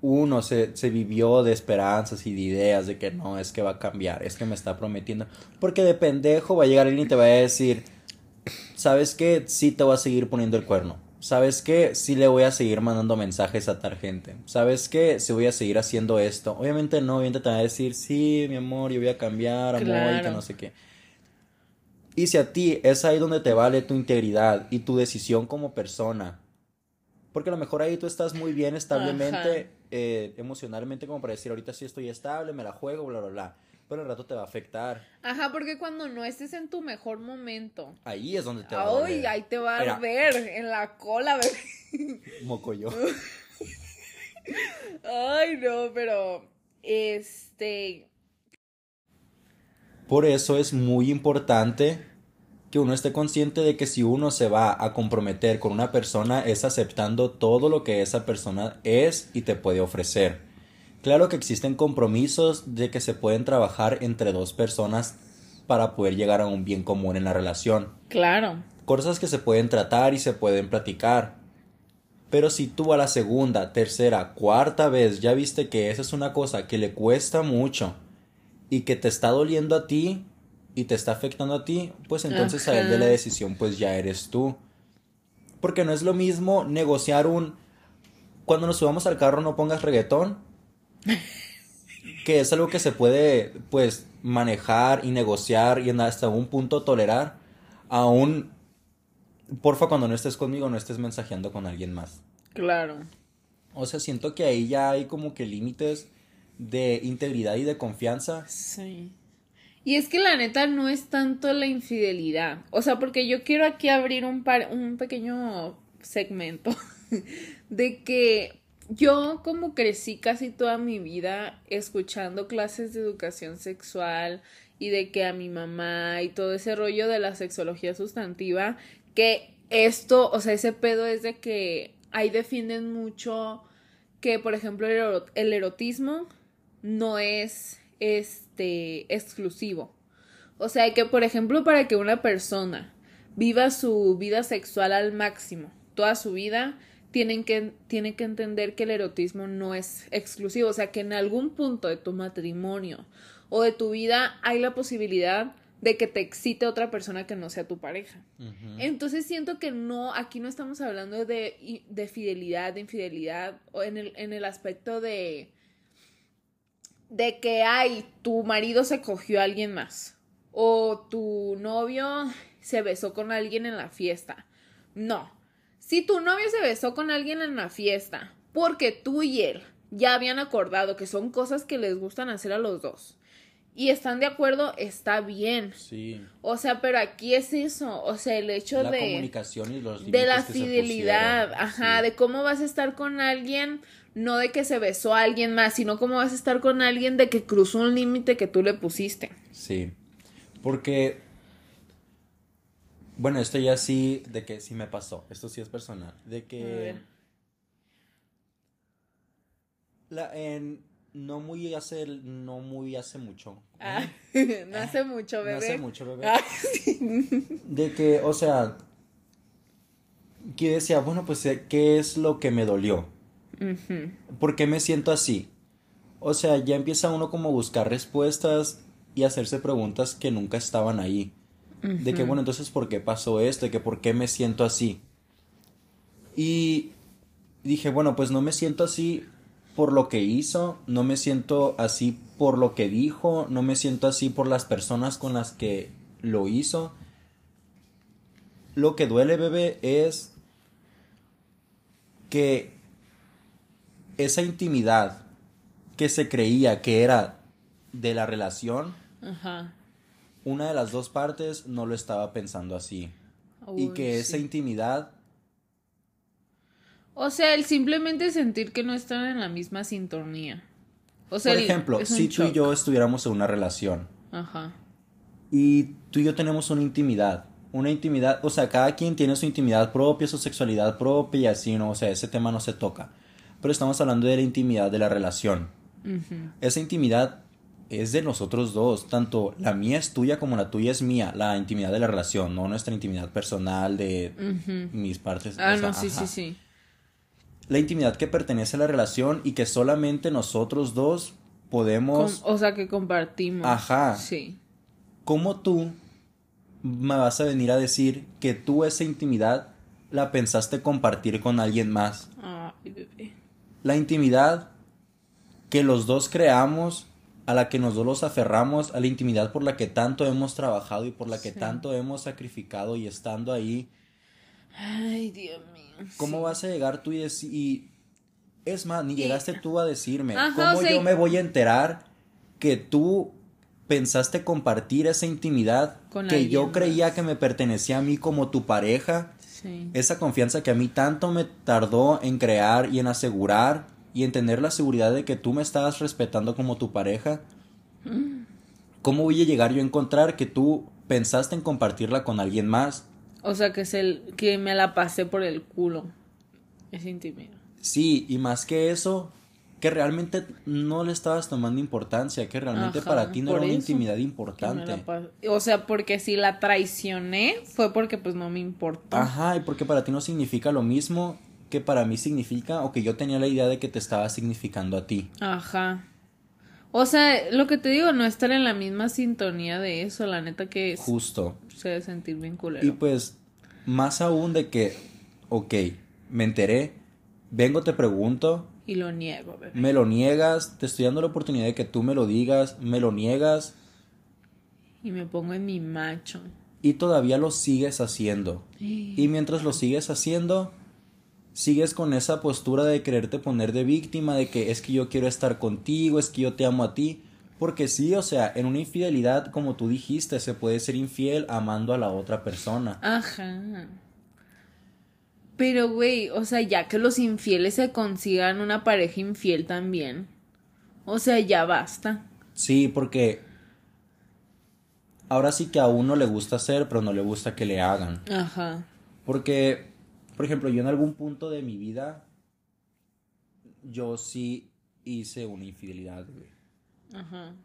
uno se, se, vivió de esperanzas y de ideas de que no, es que va a cambiar, es que me está prometiendo. Porque de pendejo va a llegar alguien y te va a decir, ¿sabes qué? Sí te voy a seguir poniendo el cuerno. ¿Sabes qué? Sí le voy a seguir mandando mensajes a tal gente. ¿Sabes qué? Sí voy a seguir haciendo esto. Obviamente no, obviamente te va a decir, sí, mi amor, yo voy a cambiar, amor, y que no sé qué. Y si a ti es ahí donde te vale tu integridad y tu decisión como persona, porque a lo mejor ahí tú estás muy bien establemente, eh, emocionalmente, como para decir, ahorita sí estoy estable, me la juego, bla, bla, bla pero el rato te va a afectar. Ajá, porque cuando no estés en tu mejor momento. Ahí es donde te va a Ay, ahí te va a ver en la cola, bebé. Mocoyo. Ay, no, pero este Por eso es muy importante que uno esté consciente de que si uno se va a comprometer con una persona es aceptando todo lo que esa persona es y te puede ofrecer. Claro que existen compromisos de que se pueden trabajar entre dos personas para poder llegar a un bien común en la relación. Claro. Cosas que se pueden tratar y se pueden platicar. Pero si tú a la segunda, tercera, cuarta vez ya viste que esa es una cosa que le cuesta mucho y que te está doliendo a ti y te está afectando a ti, pues entonces a él de la decisión pues ya eres tú. Porque no es lo mismo negociar un cuando nos subamos al carro no pongas reggaetón que es algo que se puede, pues, manejar y negociar y hasta un punto tolerar, aún, porfa, cuando no estés conmigo, no estés mensajeando con alguien más. Claro. O sea, siento que ahí ya hay como que límites de integridad y de confianza. Sí. Y es que la neta no es tanto la infidelidad. O sea, porque yo quiero aquí abrir un, par, un pequeño segmento de que yo como crecí casi toda mi vida escuchando clases de educación sexual y de que a mi mamá y todo ese rollo de la sexología sustantiva, que esto, o sea, ese pedo es de que ahí defienden mucho que, por ejemplo, el erotismo no es este exclusivo. O sea, que, por ejemplo, para que una persona viva su vida sexual al máximo, toda su vida, tienen que, tienen que entender que el erotismo no es exclusivo, o sea, que en algún punto de tu matrimonio o de tu vida hay la posibilidad de que te excite otra persona que no sea tu pareja. Entonces siento que no, aquí no estamos hablando de, de fidelidad, de infidelidad, o en el, en el aspecto de, de que, ay, tu marido se cogió a alguien más, o tu novio se besó con alguien en la fiesta. No, si tu novio se besó con alguien en la fiesta, porque tú y él ya habían acordado que son cosas que les gustan hacer a los dos y están de acuerdo, está bien. Sí. O sea, pero aquí es eso, o sea, el hecho la de comunicación y los de la fidelidad, ajá, de cómo vas a estar con alguien, no de que se besó a alguien más, sino cómo vas a estar con alguien de que cruzó un límite que tú le pusiste. Sí. Porque bueno, esto ya sí, de que sí me pasó. Esto sí es personal. De que. La, en, no muy hace, no muy hace mucho. Ah, no hace mucho, bebé. No hace mucho, bebé. Ah, sí. De que, o sea, que decía, bueno, pues, ¿qué es lo que me dolió? ¿Por qué me siento así? O sea, ya empieza uno como a buscar respuestas y hacerse preguntas que nunca estaban ahí. De que, bueno, entonces, ¿por qué pasó esto? De que, ¿por qué me siento así? Y dije, bueno, pues no me siento así por lo que hizo, no me siento así por lo que dijo, no me siento así por las personas con las que lo hizo. Lo que duele, bebé, es que esa intimidad que se creía que era de la relación, Ajá. una de las dos partes no lo estaba pensando así. y que esa intimidad, O sea, el simplemente sentir que no están en la misma sintonía. O sea, por ejemplo, si tú y yo estuviéramos en una relación Ajá. y tú y yo tenemos una intimidad, una intimidad, o sea, cada quien tiene su intimidad propia, su sexualidad propia y así, ¿no? O sea, ese tema no se toca. Pero estamos hablando de la intimidad de la relación. Esa intimidad es de nosotros dos, tanto la mía es tuya como la tuya es mía, la intimidad de la relación, no nuestra intimidad personal de mis partes. Ah, o sea, no, sí, ajá. sí, sí. La intimidad que pertenece a la relación y que solamente nosotros dos podemos... Com- o sea, que compartimos. Ajá. Sí. ¿Cómo tú me vas a venir a decir que tú esa intimidad la pensaste compartir con alguien más? Ay, bebé. La intimidad que los dos creamos, a la que nos dos los aferramos, a la intimidad por la que tanto hemos trabajado y por la que Sí. tanto hemos sacrificado y estando ahí, Ay, Dios mío. ¿cómo sí. vas a llegar tú y decir... Y es más, ni llegaste tú a decirme, Ajá, ¿cómo yo me voy a enterar que tú pensaste compartir esa intimidad Con que yo creía más. que me pertenecía a mí como tu pareja? Sí. Esa confianza que a mí tanto me tardó en crear y en asegurar y en tener la seguridad de que tú me estabas respetando como tu pareja. ¿Cómo voy a llegar yo a encontrar que tú pensaste en compartirla con alguien más? O sea, que es el que me la pasé por el culo. Es intimidad. Sí, y más que eso, que realmente no le estabas tomando importancia, que realmente Ajá, para ti no era una intimidad importante. O sea, porque si la traicioné fue porque pues no me importó. Ajá, y porque para ti no significa lo mismo que para mí significa o que yo tenía la idea de que te estaba significando a ti. Ajá. O sea, lo que te digo, no estar en la misma sintonía de eso, la neta que es- Justo. se debe sentir bien culero. Y pues, más aún de que, ok, me enteré, vengo, te pregunto, Y lo niego, bebé. me lo niegas, te estoy dando la oportunidad de que tú me lo digas, me lo niegas Y me pongo en mi macho. y todavía lo sigues haciendo. Y mientras lo sigues haciendo, sigues con esa postura de quererte poner de víctima, de que es que yo quiero estar contigo, es que yo te amo a ti. Porque sí, o sea, en una infidelidad, como tú dijiste, se puede ser infiel amando a la otra persona. Ajá. Pero, güey, o sea, ya que los infieles se consigan una pareja infiel también. O sea, ya basta. Sí, porque ahora sí que a uno le gusta hacer, pero no le gusta que le hagan. Ajá. Porque, por ejemplo, yo en algún punto de mi vida, yo sí hice una infidelidad, güey. Ajá.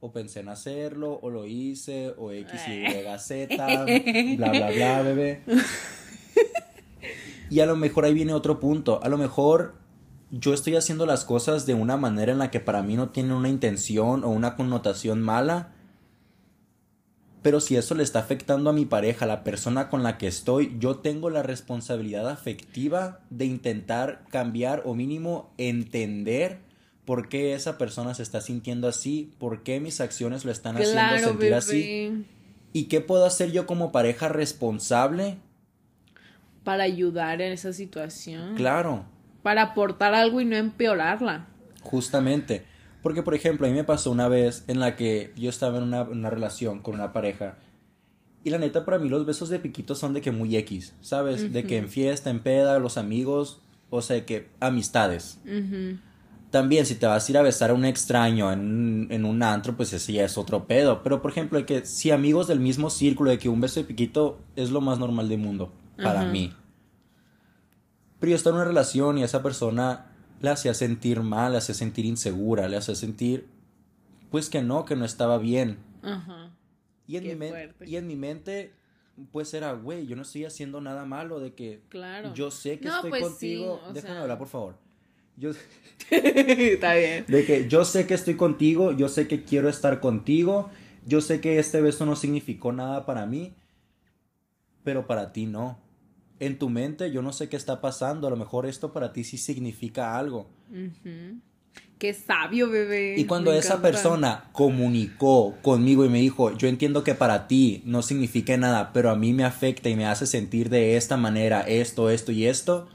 O pensé en hacerlo, o lo hice, o X, Y, Z, bla, bla, bla, bebé. Y a lo mejor ahí viene otro punto. A lo mejor yo estoy haciendo las cosas de una manera en la que para mí no tienen una intención o una connotación mala. Pero si eso le está afectando a mi pareja, a la persona con la que estoy, yo tengo la responsabilidad afectiva de intentar cambiar o mínimo entender por qué esa persona se está sintiendo así, por qué mis acciones lo están haciendo sentir bebé. así y qué puedo hacer yo como pareja responsable. Para ayudar en esa situación. Claro, Para aportar algo y no empeorarla. Justamente. Porque, por ejemplo, a mí me pasó una vez en la que yo estaba en una, una relación con una pareja. Y la neta, para mí los besos de piquito son de que muy X, ¿sabes? De que en fiesta, en peda, los amigos, o sea, que amistades. También, si te vas a ir a besar a un extraño en, un- en un antro, pues ese ya es otro pedo. Pero, por ejemplo, de que si amigos del mismo círculo, de que un beso de piquito es lo más normal del mundo, para mí. Pero yo estaba en una relación y esa persona la hacía sentir mal, la hacía sentir insegura, le hacía sentir, pues que no, que no estaba bien. Ajá. Y en, mi, y en mi mente, pues era, güey, yo no estoy haciendo nada malo de que Claro. yo sé que No, estoy pues contigo. sí, Déjame sea. hablar, por favor. Yo, Está bien. de que yo sé que estoy contigo, yo sé que quiero estar contigo, yo sé que este beso no significó nada para mí, pero para ti no. En tu mente yo no sé qué está pasando, a lo mejor esto para ti sí significa algo. Ujú. Qué sabio, bebé. Y cuando Me esa encanta. persona comunicó conmigo y me dijo, yo entiendo que para ti no significa nada, pero a mí me afecta y me hace sentir de esta manera esto, esto y esto,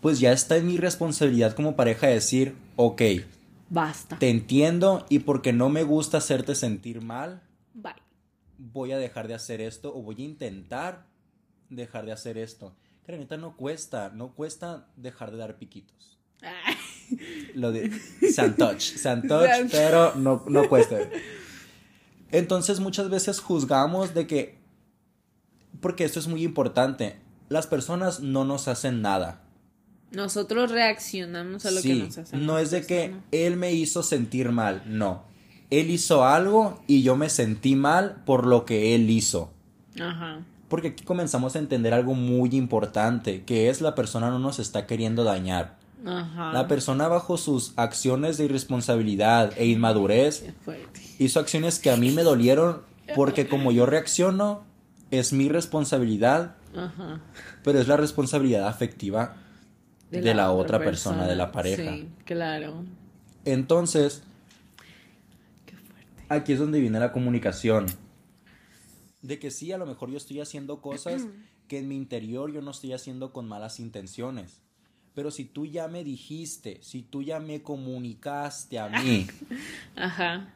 pues ya está en mi responsabilidad como pareja decir, ok, Basta. te entiendo y porque no me gusta hacerte sentir mal, Bye. voy a dejar de hacer esto o voy a intentar dejar de hacer esto. Que la neta no cuesta, no cuesta dejar de dar piquitos. Ay. Lo de Santoch, Santoch, Sant- pero no, no cuesta. Entonces muchas veces juzgamos de que, porque esto es muy importante, las personas no nos hacen nada. Nosotros reaccionamos a lo que Sí, nos hace. no es de que él me hizo sentir mal, no. Él hizo algo y yo me sentí mal por lo que él hizo. Ajá. Porque aquí comenzamos a entender algo muy importante, que es la persona no nos está queriendo dañar. Ajá. La persona bajo sus acciones de irresponsabilidad e inmadurez hizo acciones que a mí me dolieron porque como yo reacciono es mi responsabilidad, Ajá. pero es la responsabilidad afectiva de, la, otra persona, de la pareja. Sí, claro. Entonces, Qué fuerte. aquí es donde viene la comunicación. De que sí, a lo mejor yo estoy haciendo cosas que en mi interior yo no estoy haciendo con malas intenciones. Pero si tú ya me dijiste, si tú ya me comunicaste a mí Ajá.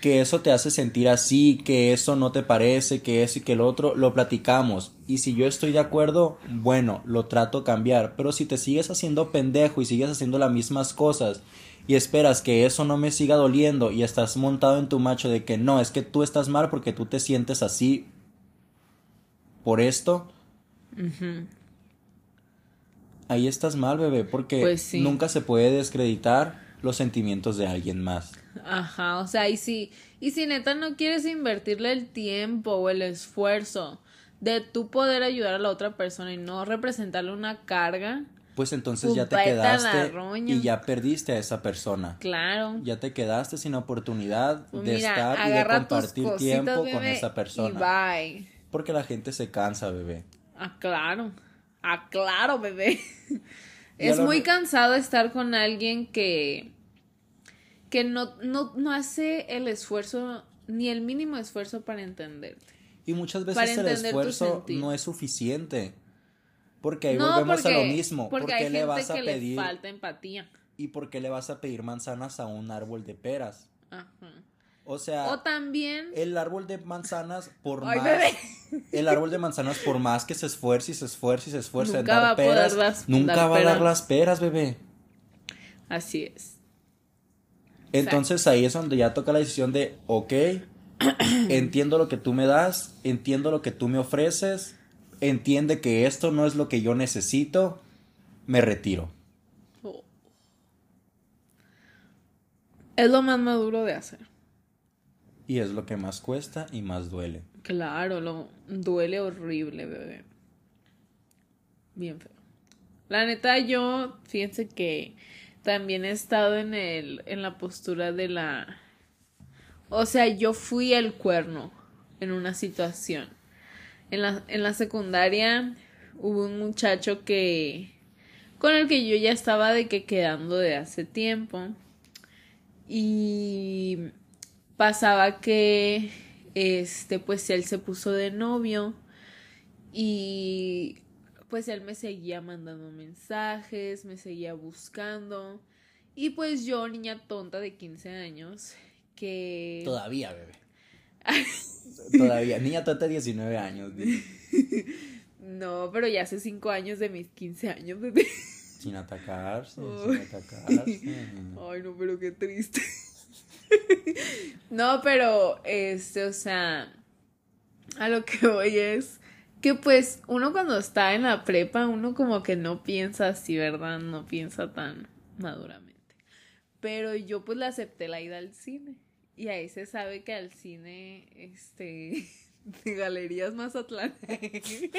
que eso te hace sentir así, que eso no te parece, que eso y que el otro, lo platicamos. Y si yo estoy de acuerdo, bueno, lo trato de cambiar. Pero si te sigues haciendo pendejo y sigues haciendo las mismas cosas y esperas que eso no me siga doliendo y estás montado en tu macho de que no, es que tú estás mal porque tú te sientes así por esto, ahí estás mal, bebé, porque Pues sí. nunca se puede descreditar los sentimientos de alguien más. Ajá, o sea, y si, y si neta no quieres invertirle el tiempo o el esfuerzo de tú poder ayudar a la otra persona y no representarle una carga, Pues entonces Pues ya te quedaste y ya perdiste a esa persona. claro. Ya te quedaste sin oportunidad Pues de mira, estar y de compartir cositas, tiempo con esa persona. Y bye. Porque la gente se cansa, bebé. Ah, claro. Ah, claro, bebé. Es muy cansado estar con alguien que que no, no, no hace el esfuerzo, ni el mínimo esfuerzo para entenderte. Y muchas veces el esfuerzo no es suficiente. Porque ahí no, volvemos porque, a lo mismo. porque ¿Por qué le vas a pedir? falta empatía. ¿Y por qué le vas a pedir manzanas a un árbol de peras? Ajá. O sea, O también el árbol de manzanas, por Ay, más. bebé. El árbol de manzanas, por más que se esfuerce y se esfuerce y se esfuerce en Nunca dar va peras, las- nunca dar va a dar las peras, bebé. así es. Entonces ahí es donde ya toca la decisión de, ok, entiendo lo que tú me das, entiendo lo que tú me ofreces, entiende que esto no es lo que yo necesito, me retiro. Oh. Es lo más maduro de hacer. Y es lo que más cuesta y más duele. Claro, lo duele horrible, bebé. Bien feo. La neta, yo, fíjense que también he estado en el, en la postura de la. O sea, yo fui el cuerno en una situación. En la, en la secundaria hubo un muchacho que. con el que yo ya estaba de que quedando de hace tiempo. Y pasaba que este pues él se puso de novio y pues él me seguía mandando mensajes, me seguía buscando y pues yo, niña tonta de 15 años, que Todavía, bebé. Todavía. Niña tonta de 19 años. no, pero ya hace 5 años de mis 15 años, bebé. Sin atacarse, sin atacarse. Ay, no, pero qué triste. no, pero, este, o sea, a lo que voy es que pues uno cuando está en la prepa, uno como que no piensa así, ¿verdad? No piensa tan, maduramente. Pero yo pues le acepté la ida al cine. Y ahí se sabe que al cine, este, de Galerías Mazatlán,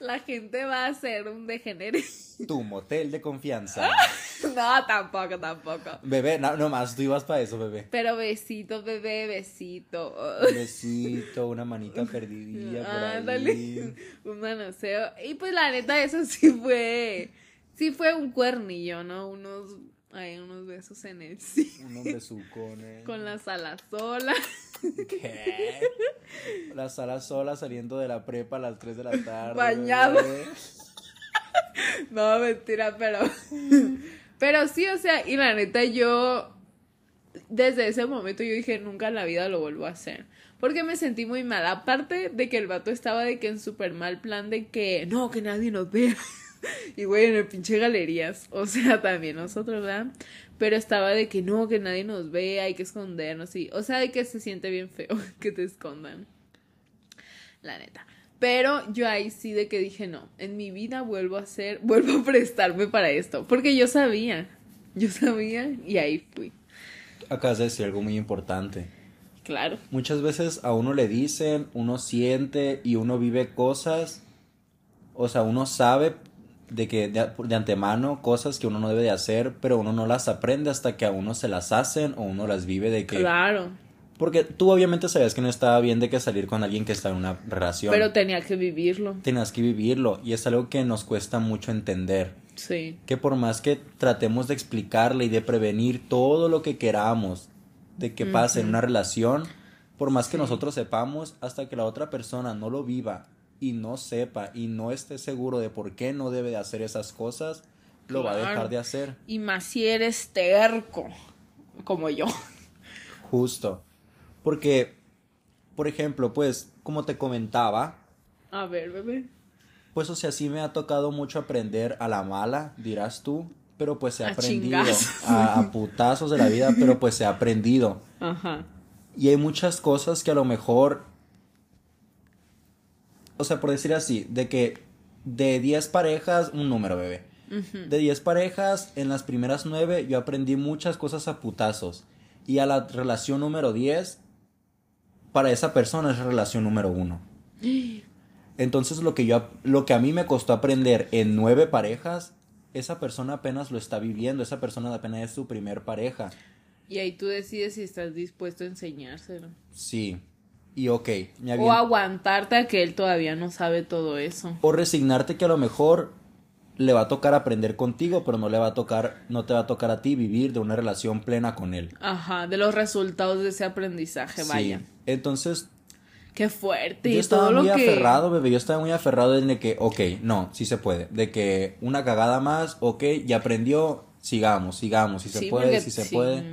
la gente va a ser un degenere. Tu motel de confianza. no, tampoco, tampoco. Bebé, no, no más, tú ibas para eso, bebé. Pero besito, bebé, besito. Besito, una manita perdidilla por Ándale, ahí. un manoseo. Y pues la neta, eso sí fue, sí fue un cuernillo, ¿no? Unos, hay unos besos en el sí. Unos besucones. Con la sala sola. ¿Qué? La sala sola saliendo de la prepa a las 3 de la tarde. Bañado. bebé. No, mentira, pero. Pero sí, o sea, y la neta, yo. Desde ese momento yo dije, nunca en la vida lo vuelvo a hacer. Porque me sentí muy mal. Aparte de que el vato estaba de que en súper mal plan de que no, que nadie nos vea. Y güey, en el pinche galerías. O sea, también nosotros, ¿verdad? Pero estaba de que no, que nadie nos vea, hay que escondernos. Y, o sea, de que se siente bien feo que te escondan. La neta. Pero yo ahí sí de que dije, no, en mi vida vuelvo a hacer, vuelvo a prestarme para esto. Porque yo sabía, yo sabía y ahí fui. Acabas de decir algo muy importante. Claro. Muchas veces a uno le dicen, uno siente y uno vive cosas, o sea, uno sabe de que de, de antemano cosas que uno no debe de hacer, pero uno no las aprende hasta que a uno se las hacen o uno las vive de que... Claro. Porque tú obviamente sabías que no estaba bien de que salir con alguien que está en una relación. Pero tenía que vivirlo. Tenías que vivirlo y es algo que nos cuesta mucho entender. Sí. Que por más que tratemos de explicarle y de prevenir todo lo que queramos de que pase en una relación, por más que nosotros sepamos, hasta que la otra persona no lo viva y no sepa y no esté seguro de por qué no debe de hacer esas cosas, lo va a dejar de hacer. Y más si eres terco, como yo. Justo. Porque, por ejemplo, pues, como te comentaba, A ver, bebé. pues, o sea, sí me ha tocado mucho aprender a la mala, dirás tú, pero pues he A aprendido a putazos de la vida, pero pues he aprendido. Ajá. Y hay muchas cosas que a lo mejor, o sea, por decir así, de que de 10 parejas, un número, bebé. De 10 parejas, en las primeras 9 yo aprendí muchas cosas a putazos. Y a la relación número 10, para esa persona es relación número 1. Entonces lo que yo lo que a mí me costó aprender en nueve parejas, esa persona apenas lo está viviendo, esa persona apenas es su primer pareja. Y ahí tú decides si estás dispuesto a enseñárselo. Sí. Y ok, me O aguantarte a que él todavía no sabe todo eso. o resignarte que a lo mejor le va a tocar aprender contigo, pero no le va a tocar, no te va a tocar a ti vivir de una relación plena con él. Ajá, de los resultados de ese aprendizaje, Sí. vaya. Entonces, Qué fuerte. yo estaba todo lo muy que... aferrado, bebé, yo estaba muy aferrado en de que, ok, no, sí se puede. De que una cagada más, ok, ya aprendió, sigamos, sigamos, si se Sí, puede, porque si se sí, puede,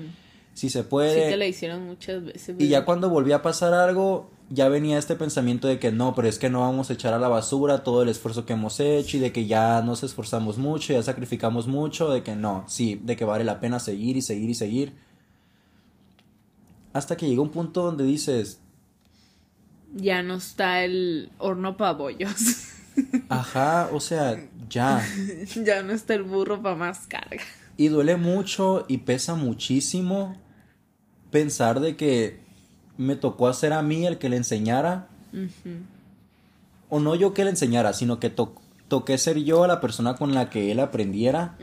si se puede. Sí te la hicieron muchas veces. Y ya cuando volvía a pasar algo, ya venía este pensamiento de que no, pero es que no vamos a echar a la basura todo el esfuerzo que hemos hecho y de que ya nos esforzamos mucho, ya sacrificamos mucho, de que no, sí, de que vale la pena seguir y seguir y seguir. Hasta que llega un punto donde dices, Ya no está el horno para bollos. ajá, o sea, ya. ya no está el burro para más carga. Y duele mucho y pesa muchísimo pensar de que me tocó hacer a mí el que le enseñara. O no yo que le enseñara, sino que to- toqué ser yo la persona con la que él aprendiera.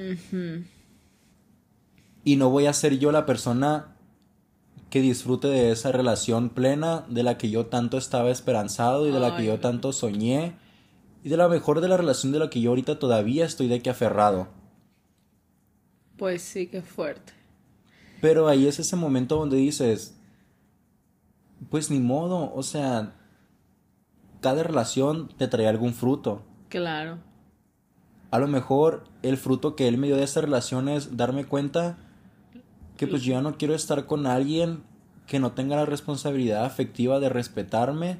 Y no voy a ser yo la persona que disfrute de esa relación plena de la que yo tanto estaba esperanzado y de la que yo tanto soñé. Y de la mejor de la relación de la que yo ahorita todavía estoy de que aferrado. Pues sí, qué fuerte. Pero ahí es ese momento donde dices, pues ni modo, o sea, cada relación te trae algún fruto. Claro. A lo mejor el fruto que él me dio de esta relación es darme cuenta que pues yo ya no quiero estar con alguien que no tenga la responsabilidad afectiva de respetarme,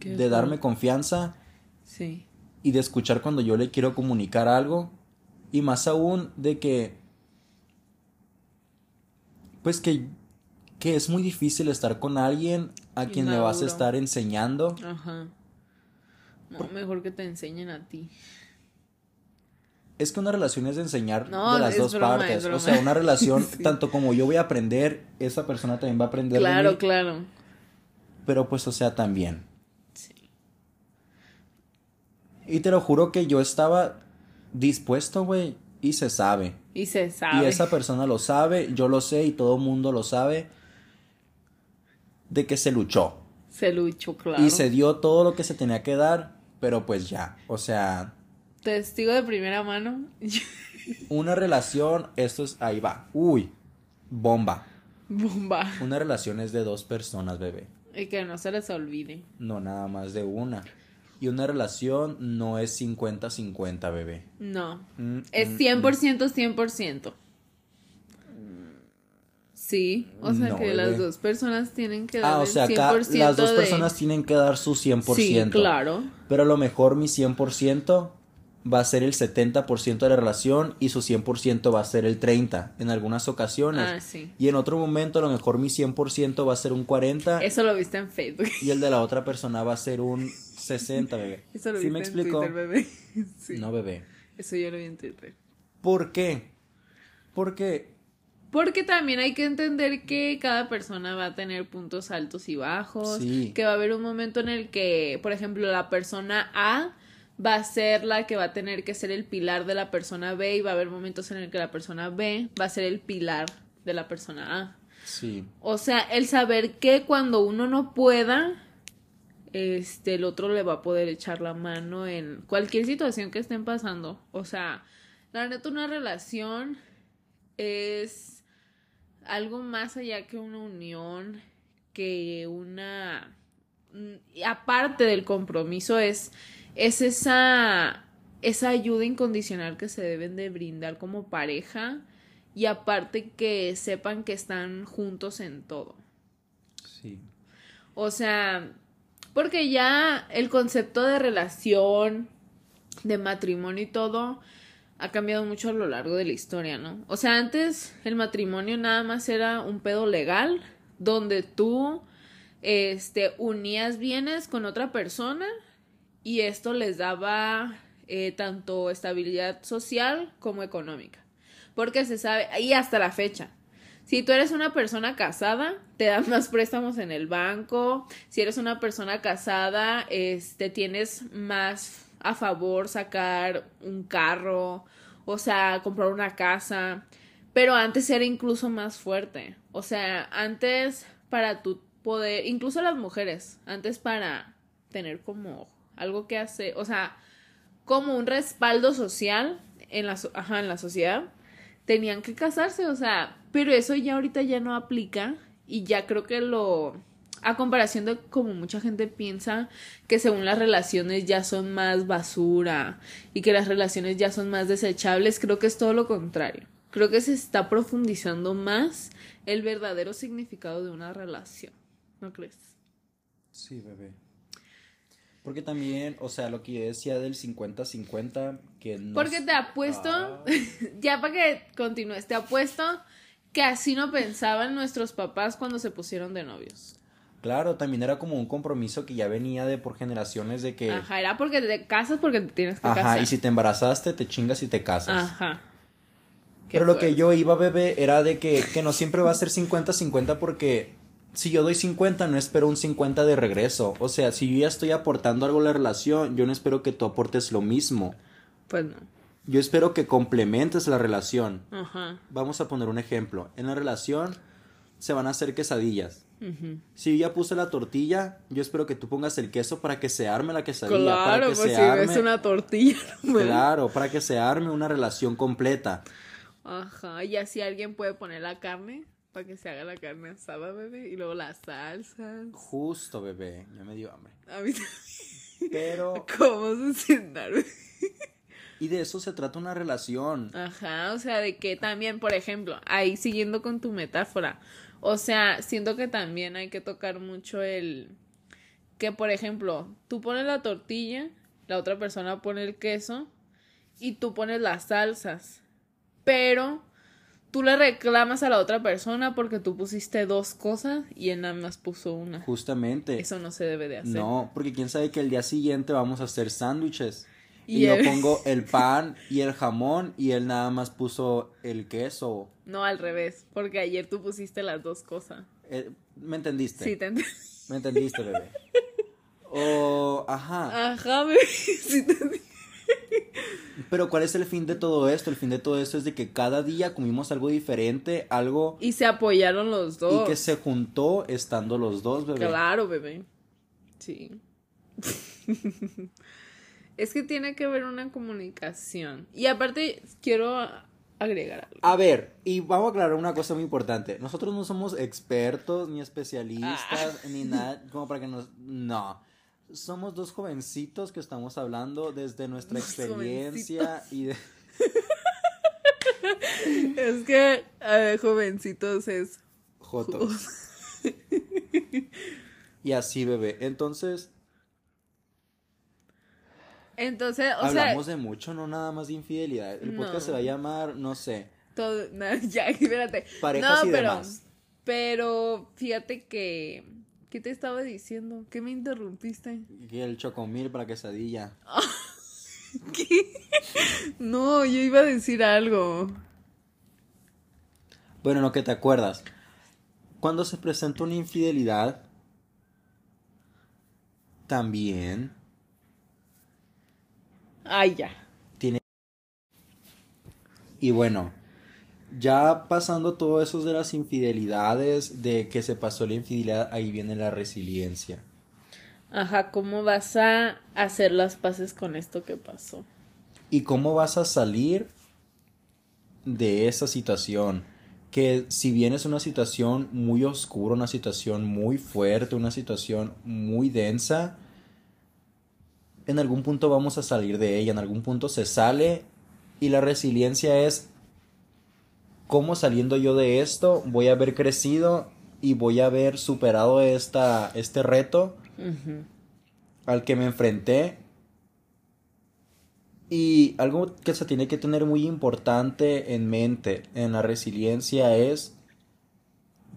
Qué de darme confianza Sí. y de escuchar cuando yo le quiero comunicar algo. Y más aún de que, pues que, que es muy difícil estar con alguien a quien le vas a estar enseñando. Ajá. No, mejor que te enseñen a ti. Es que una relación es de enseñar No, de las es dos broma, partes. es O sea, una relación, Sí. tanto como yo voy a aprender, esa persona también va a aprender. de Claro, mí, claro. Pero pues, o sea, también. Sí. Y te lo juro que yo estaba dispuesto, güey, y se sabe. Y se sabe. Y esa persona lo sabe, yo lo sé y todo el mundo lo sabe. De que se luchó. Se luchó, claro. Y se dio todo lo que se tenía que dar, pero pues ya. O sea, Testigo de primera mano. una relación, esto es, ahí va. Uy, bomba. Bomba. Una relación es de dos personas, bebé. Y que no se les olvide. No nada más de una. Y una relación no es 50-50, bebé. No. Mm, Es mm, 100%, 100%. Sí, o sea No, que bebé. las dos personas tienen que dar Ah, o el sea, acá 100% las dos de- personas tienen que dar su 100%. Sí, claro. Pero a lo mejor mi 100% va a ser el 70% de la relación y su 100% va a ser el 30% en algunas ocasiones. Ah, sí. Y en otro momento a lo mejor mi 100% va a ser un 40% Eso lo viste en Facebook. y el de la otra persona va a ser un 60, bebé. Eso lo ¿Sí me en explico? Twitter, bebé. Sí. No, bebé. Eso yo lo vi en Twitter. ¿Por qué? Porque Porque también hay que entender que cada persona va a tener puntos altos y bajos. Sí. Que va a haber un momento en el que, por ejemplo, la persona A va a ser la que va a tener que ser el pilar de la persona B y va a haber momentos en el que la persona B va a ser el pilar de la persona A. sí, O sea, el saber que cuando uno no pueda, este, el otro le va a poder echar la mano en cualquier situación que estén pasando. O sea, la neta, una relación es algo más allá que una unión, que una... Aparte del compromiso, es, es esa, esa ayuda incondicional que se deben de brindar como pareja y aparte que sepan que están juntos en todo. sí. O sea, porque ya el concepto de relación, de matrimonio y todo ha cambiado mucho a lo largo de la historia, ¿no? O sea, antes el matrimonio nada más era un pedo legal donde tú este unías bienes con otra persona y esto les daba eh, tanto estabilidad social como económica. Porque se sabe, y hasta la fecha, si tú eres una persona casada, te dan más préstamos en el banco. Si eres una persona casada, este tienes más a favor sacar un carro, o sea, comprar una casa. Pero antes era incluso más fuerte. O sea, antes para tu poder, incluso las mujeres, antes para tener como algo que hacer, o sea, como un respaldo social en la, ajá, en la sociedad, tenían que casarse, o sea, pero eso ya ahorita ya no aplica y ya creo que lo a comparación de como mucha gente piensa que según las relaciones ya son más basura y que las relaciones ya son más desechables, creo que es todo lo contrario. Creo que se está profundizando más el verdadero significado de una relación. ¿No crees? Sí, bebé. Porque también, o sea, lo que yo decía del 50-50, que no... Porque te apuesto, Ah. ya para que continúes, te apuesto que así no pensaban nuestros papás cuando se pusieron de novios. Claro, también era como un compromiso que ya venía de por generaciones de que... Ajá, era porque te casas porque te tienes que Ajá, casar. y si te embarazaste, te chingas y te casas. Ajá. Qué Pero lo que yo iba, bebé, era de que, que no siempre va a ser 50-50 porque si yo doy 50 no espero un 50 de regreso. O sea, si yo ya estoy aportando algo a la relación, yo no espero que tú aportes lo mismo. Pues no. Yo espero que complementes la relación. Ajá. Vamos a poner un ejemplo. En la relación se van a hacer quesadillas. Ujú. Si yo ya puse la tortilla, yo espero que tú pongas el queso para que se arme la quesadilla. para Claro, que pues se si arme... ves una tortilla. no me- Claro, para que se arme una relación completa. Ajá, y así alguien puede poner la carne para que se haga la carne asada, bebé, y luego las salsas. Justo, bebé. Ya me dio hambre. A mí también. Pero... ¿Cómo a cenar, bebé? Y de eso se trata una relación. Ajá, o sea, de que también, por ejemplo, ahí siguiendo con tu metáfora, o sea, siento que también hay que tocar mucho el que, por ejemplo, tú pones la tortilla, la otra persona pone el queso y tú pones las salsas, pero tú le reclamas a la otra persona porque tú pusiste dos cosas y él nada más puso una. Justamente. Eso no se debe de hacer. No, porque quién sabe que el día siguiente vamos a hacer sándwiches. Y, yo pongo el pan y el jamón y él nada más puso el queso. No, al revés, porque ayer tú pusiste las dos cosas. Eh, ¿Me entendiste? Sí, te entendí. ¿Me entendiste, bebé? O, ajá. Ajá, bebé, sí te entendí. Pero ¿cuál es el fin de todo esto? El fin de todo esto es de que cada día comimos algo diferente, algo... Y se apoyaron los dos. Y que se juntó estando los dos, bebé. Claro, bebé. Sí. Es que tiene que haber una comunicación. Y aparte, quiero agregar algo. A ver, y vamos a aclarar una cosa muy importante. Nosotros no somos expertos ni especialistas Ah. ni nada como para que nos... No. Somos dos jovencitos que estamos hablando desde nuestra Dos experiencia y de... Es que jovencitos es. Jotos. y así, bebé. Entonces, Entonces, o hablamos sea. de mucho, no nada más de infidelidad. El podcast se va a llamar, no sé, Todo, no, ya, espérate. Parejas no, y pero, demás. Pero fíjate que. ¿Qué te estaba diciendo? ¿Qué me interrumpiste? el chocomil para quesadilla. ¿Qué? No, yo iba a decir algo. Bueno, lo que te acuerdas. Cuando se presenta una infidelidad, también Ay, ya. tiene... Y bueno, ya pasando todo eso de las infidelidades, de que se pasó la infidelidad, ahí viene la resiliencia. Ajá, ¿cómo vas a hacer las paces con esto que pasó? ¿Y cómo vas a salir de esa situación? Que si bien es una situación muy oscura, una situación muy fuerte, una situación muy densa, en algún punto vamos a salir de ella, en algún punto se sale y la resiliencia es cómo saliendo yo de esto voy a haber crecido y voy a haber superado esta, este reto al que me enfrenté. Y algo que se tiene que tener muy importante en mente en la resiliencia es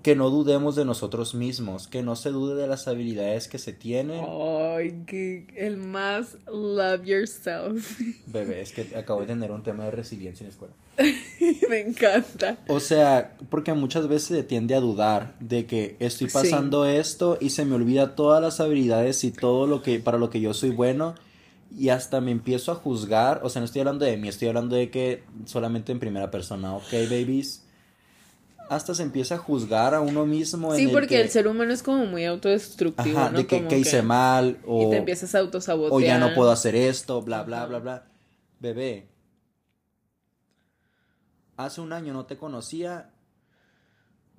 que no dudemos de nosotros mismos, que no se dude de las habilidades que se tienen. Ay, que el más love yourself. Bebé, es que acabo de tener un tema de resiliencia en la escuela. me encanta. O sea, porque muchas veces se tiende a dudar de que estoy Sí. pasando esto y se me olvida todas las habilidades y todo lo que para lo que yo soy bueno y hasta me empiezo a juzgar, o sea, no estoy hablando de mí, estoy hablando de que solamente en primera persona, ¿ok, babies? Hasta se empieza a juzgar a uno mismo en Sí, el porque que- el ser humano es como muy autodestructivo, Ajá, ¿no? de que, Como que hice mal o, Y te empiezas a autosabotear. o ya no puedo hacer esto, bla, bla, bla, bla. Bebé, hace un año no te conocía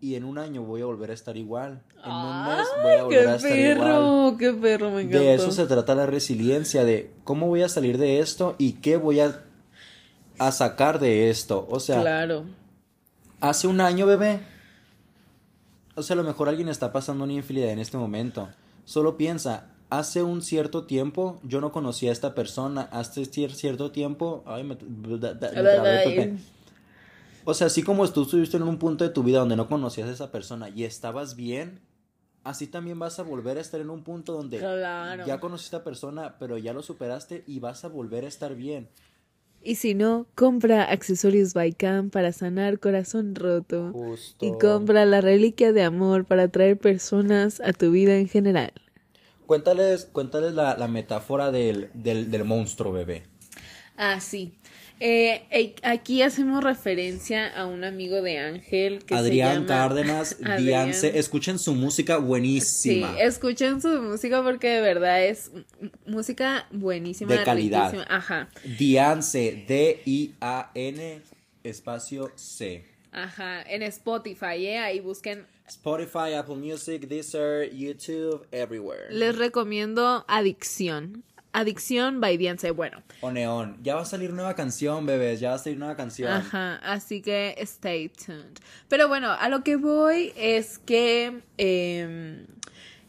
y en un año voy a volver a estar igual. En un mes voy a ¡Qué volver a estar igual. perro! ¡Qué perro! Me encantó. De eso se trata la resiliencia, de cómo voy a salir de esto y qué voy a, a sacar de esto. O sea, Claro. Hace un año, bebé. O sea, a lo mejor alguien está pasando una infidelidad en este momento. Solo piensa, hace un cierto tiempo yo no conocía a esta persona. Hace cier- cierto tiempo. Ay, me, me trabé. O sea, así como tú estuviste en un punto de tu vida donde no conocías a esa persona y estabas bien, así también vas a volver a estar en un punto donde Claro. ya conociste a esta persona, pero ya lo superaste y vas a volver a estar bien. Y si no, compra accesorios Baikam para sanar corazón roto. Justo. Y compra la reliquia de amor para atraer personas a tu vida en general. Cuéntales, cuéntales la, la metáfora del, del, del monstruo, bebé. Ah, sí. Eh, eh, aquí hacemos referencia a un amigo de Ángel que Adrián se llama Cárdenas, Adrián. Diance, escuchen su música Sí, buenísima. escuchen su música porque de verdad es música buenísima. De calidad. riquísima. Ajá, Diance, D-I-A-N, espacio C. ajá. En Spotify, ¿eh? Ahí busquen. Spotify, Apple Music, Deezer, YouTube, everywhere. Les recomiendo Adicción. Adicción by Diance. Bueno, O Neón. Ya va a salir nueva canción, bebés. Ya va a salir nueva canción. Ajá, así que stay tuned. Pero bueno, a lo que voy es que eh,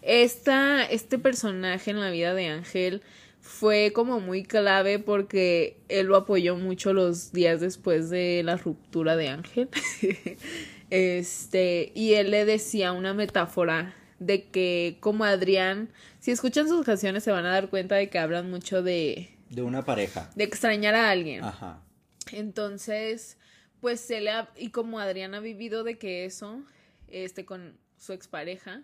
esta, este personaje en la vida de Ángel fue como muy clave porque él lo apoyó mucho los días después de la ruptura de Ángel. este, y él le decía una metáfora de que como Adrián, si escuchan sus canciones se van a dar cuenta de que hablan mucho de, De una pareja. De extrañar a alguien. Ajá. Entonces, pues se le ha, y como Adrián ha vivido de que eso, este, con su expareja,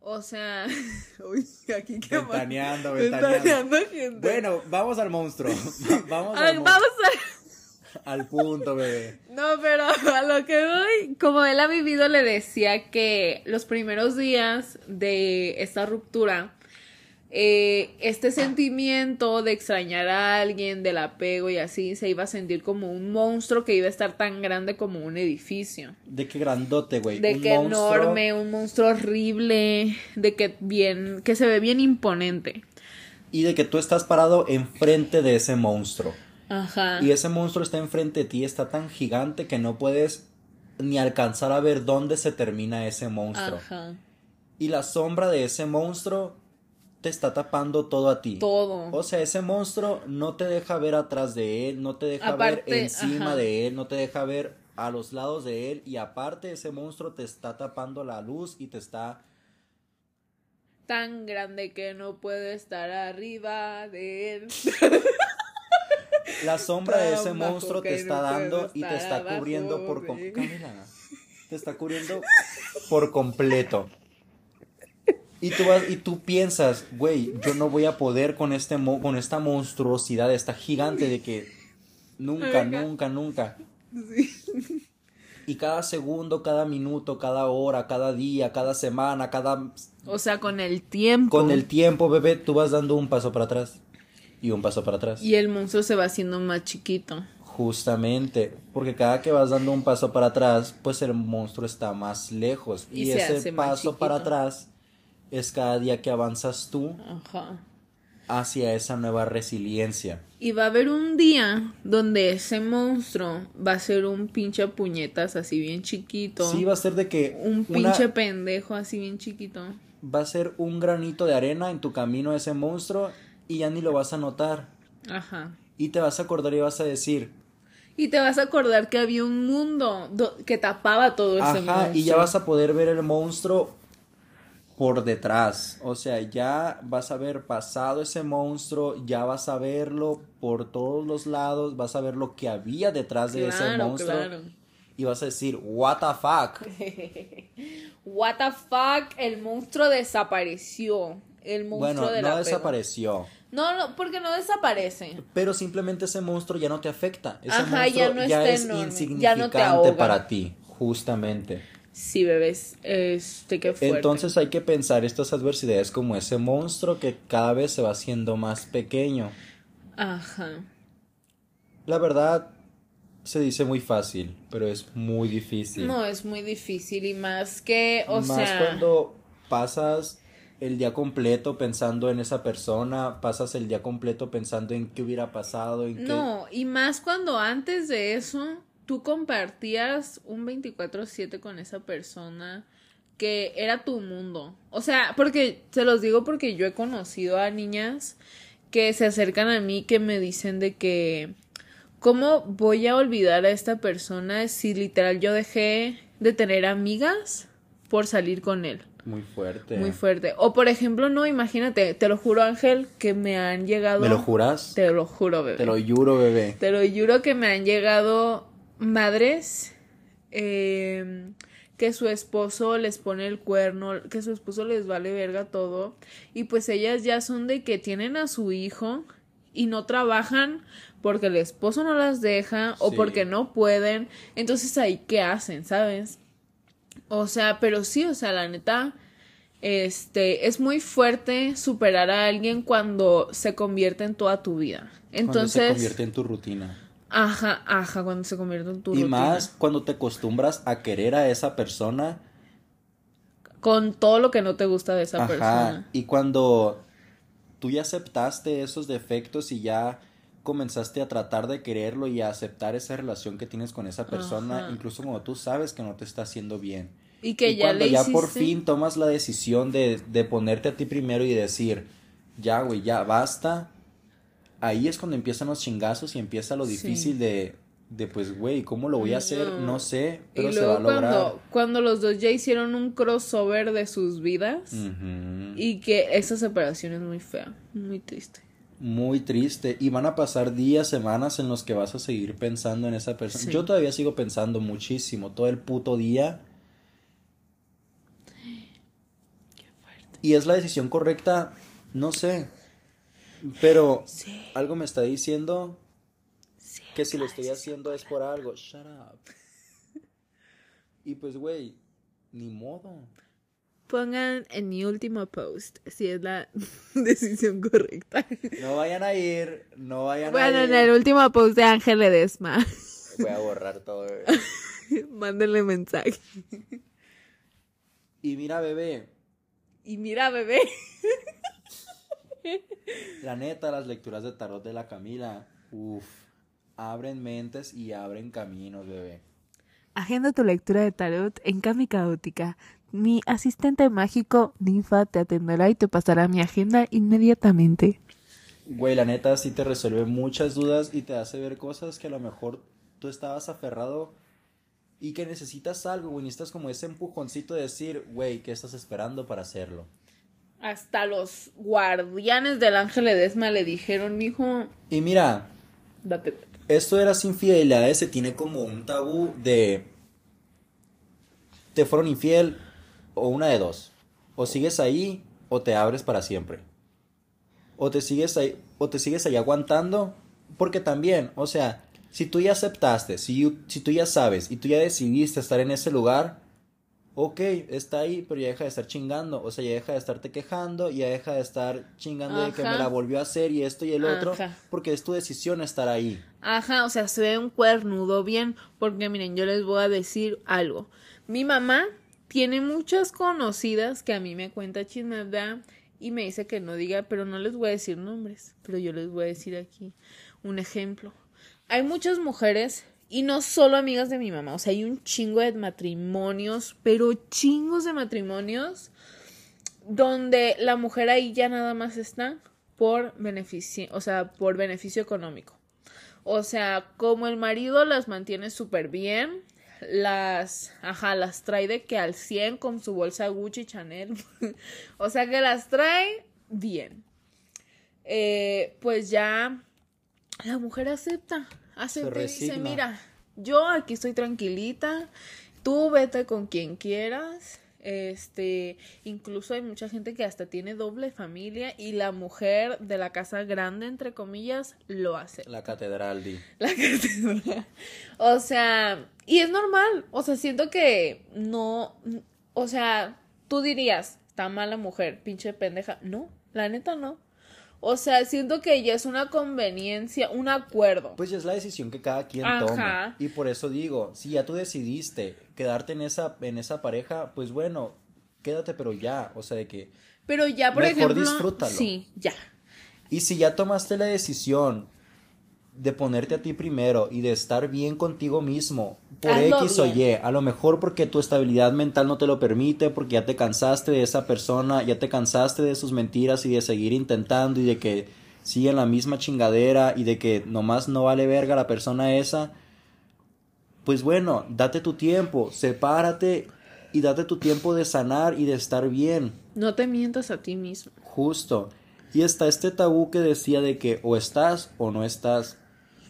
o sea, uy, aquí qué. Ventaneando, Ventaneando ventaneando. gente. Bueno, vamos al monstruo. vamos Ay, al, mon- vamos a... al punto, bebé. No, pero a lo que voy, como él ha vivido, le decía que los primeros días de esta ruptura, eh, este sentimiento de extrañar a alguien, del apego y así, se iba a sentir como un monstruo que iba a estar tan grande como un edificio. De qué grandote, güey. De monstruo. enorme, un monstruo horrible, de que bien, que se ve bien imponente. Y de que tú estás parado enfrente de ese monstruo. Ajá. Y ese monstruo está enfrente de ti, está tan gigante que no puedes ni alcanzar a ver dónde se termina ese monstruo. Ajá. Y la sombra de ese monstruo te está tapando todo a ti. Todo. O sea, ese monstruo no te deja ver atrás de él, no te deja Aparte, ver encima ajá. de él, no te deja ver a los lados de él y aparte ese monstruo te está tapando la luz y te está Tan grande que no puede estar arriba de él. la sombra de ese monstruo te está dando y te está abajo cubriendo por com- de- Camila, te está cubriendo por completo. Y tú vas y tú piensas, güey, yo no voy a poder con este mo- con esta monstruosidad, esta gigante de que nunca, Ajá. nunca, nunca. Y cada segundo, cada minuto, cada hora, cada día, cada semana, cada O sea, con el tiempo. con el tiempo, bebé, tú vas dando un paso para atrás y un paso para atrás. Y el monstruo se va haciendo más chiquito. Justamente, porque cada que vas dando un paso para atrás, pues el monstruo está más lejos. Y Y, se ese paso para atrás es cada día que avanzas tú Ajá. hacia esa nueva resiliencia. Y va a haber un día donde ese monstruo va a ser un pinche puñetas así bien chiquito. Sí, va a ser de que un una- pinche pendejo así bien chiquito. va a ser un granito de arena en tu camino a ese monstruo y ya ni lo vas a notar. Ajá. Y te vas a acordar y vas a decir, Y te vas a acordar que había un mundo do- que tapaba todo ese monstruo. Ajá, y ya vas a poder ver el monstruo por detrás. O sea, ya vas a ver pasado ese monstruo, ya vas a verlo por todos los lados, vas a ver lo que había detrás de ese monstruo. claro. Y vas a decir, what the fuck. What the fuck, el monstruo desapareció. El monstruo Bueno, no desapareció. No, no, porque no desaparece. Pero simplemente ese monstruo ya no te afecta. Ese Ajá, ya monstruo no ya es enorme, ya insignificante no te ahoga. para ti, justamente. Sí, bebés, este, qué fuerte. Entonces hay que pensar estas adversidades como ese monstruo que cada vez se va haciendo más pequeño. Ajá. La verdad, se dice muy fácil, pero es muy difícil. No, es muy difícil y más que, o Más sea... cuando pasas el día completo pensando en esa persona, pasas el día completo pensando en qué hubiera pasado. No, y más cuando antes de eso tú compartías un 24/7 con esa persona que era tu mundo. O sea, porque se los digo porque yo he conocido a niñas que se acercan a mí que me dicen de que ¿cómo voy a olvidar a esta persona si literal yo dejé de tener amigas por salir con él? Muy fuerte. Muy fuerte. O por ejemplo, no, imagínate, te lo juro Ángel, que me han llegado... ¿Me lo juras? Te lo juro, bebé. Te lo juro, bebé. Te lo juro que me han llegado madres eh, que su esposo les pone el cuerno, que su esposo les vale verga todo. Y pues ellas ya son de que tienen a su hijo y no trabajan porque el esposo no las deja o porque no pueden. Entonces ahí, ¿qué hacen? ¿Sabes? O sea, pero sí, o sea, la neta, este, es muy fuerte superar a alguien cuando se convierte en toda tu vida. Entonces, Cuando se convierte en tu rutina. Ajá, ajá, cuando se convierte en tu y rutina. más cuando te acostumbras a querer a esa persona. Con todo lo que no te gusta de esa Ajá. persona. Y cuando tú ya aceptaste esos defectos y ya comenzaste a tratar de quererlo y a aceptar esa relación que tienes con esa persona, Ajá. incluso cuando tú sabes que no te está haciendo bien. Y que y ya cuando le ya por fin tomas la decisión de, de ponerte a ti primero y decir, ya, güey, ya basta, ahí es cuando empiezan los chingazos y empieza lo Sí. difícil de, de pues, güey, ¿cómo lo voy a hacer? No. No sé, pero y se va a lograr. cuando, cuando los dos ya hicieron un crossover de sus vidas y que esa separación es muy fea, muy triste. muy triste y van a pasar días, semanas en los que vas a seguir pensando en esa persona. Sí. Yo todavía sigo pensando muchísimo, todo el puto día. Y es la decisión correcta, no sé. Pero algo me está diciendo que si lo estoy haciendo es por algo. Shut up. Y pues, güey, ni modo. Pongan en mi último post si es la decisión correcta. No vayan a ir, no vayan Bueno, a ir. en el último post de Ángel Ledesma. Voy a borrar todo. Mándenle mensaje. Y mira, bebé, Y mira, bebé. la neta, las lecturas de tarot de la Camila, uff, abren mentes y abren caminos, bebé. Agenda tu lectura de tarot en Cami Caótica. Mi asistente mágico, Ninfa, te atenderá y te pasará mi agenda inmediatamente. Güey, la neta sí te resuelve muchas dudas y te hace ver cosas que a lo mejor tú estabas aferrado y que necesitas algo, güey. Necesitas como ese empujoncito de decir, güey, ¿qué estás esperando para hacerlo? Hasta los guardianes del Ángel Ledesma le dijeron, mijo, Y mira, date. esto de las infidelidades se tiene como un tabú de te fueron infiel o una de dos. O sigues ahí o te abres para siempre. O te sigues ahí o te sigues ahí aguantando porque también, o sea, si tú ya aceptaste, si, si tú ya sabes y tú ya decidiste estar en ese lugar, ok, está ahí, pero ya deja de estar chingando, o sea, ya deja de estarte quejando, ya deja de estar chingando de que me la volvió a hacer y esto y el otro, porque es tu decisión estar ahí. Ajá, o sea, se ve un cuernudo bien, porque miren, yo les voy a decir algo. Mi mamá tiene muchas conocidas que a mí me cuenta chismada y me dice que no diga, pero no les voy a decir nombres, pero yo les voy a decir aquí un ejemplo. Hay muchas mujeres y no solo amigas de mi mamá, o sea, hay un chingo de matrimonios, pero chingos de matrimonios donde la mujer ahí ya nada más está por beneficio, o sea, por beneficio económico. O sea, como el marido las mantiene súper bien, las, ajá, las trae de que al 100 con su bolsa Gucci Chanel. o sea, que las trae bien. Eh, pues ya la mujer acepta, acepta y dice, mira, yo aquí estoy tranquilita, tú vete con quien quieras. Este, incluso hay mucha gente que hasta tiene doble familia y la mujer de la casa grande, entre comillas, lo hace. La catedral, di. La catedral. O sea, y es normal. O sea, siento que no. O sea, tú dirías, está mala mujer, pinche pendeja. No, la neta no. O sea, siento que ya es una conveniencia, un acuerdo. Pues ya es la decisión que cada quien Ajá. toma. Y por eso digo, si ya tú decidiste quedarte en esa, en esa pareja, pues bueno, quédate, pero ya. O sea, de que. Pero ya, por Mejor ejemplo. disfrútalo. Sí, ya. Y si ya tomaste la decisión de ponerte a ti primero y de estar bien contigo mismo por Hazlo X o. Y, a lo mejor porque tu estabilidad mental no te lo permite, porque ya te cansaste de esa persona, ya te cansaste de sus mentiras y de seguir intentando y de que siguen la misma chingadera y de que nomás no vale verga la persona esa, pues bueno, date tu tiempo, sepárate y date tu tiempo de sanar y de estar bien. No te mientas a ti mismo. Justo. Y está este tabú que decía de que o estás o no estás.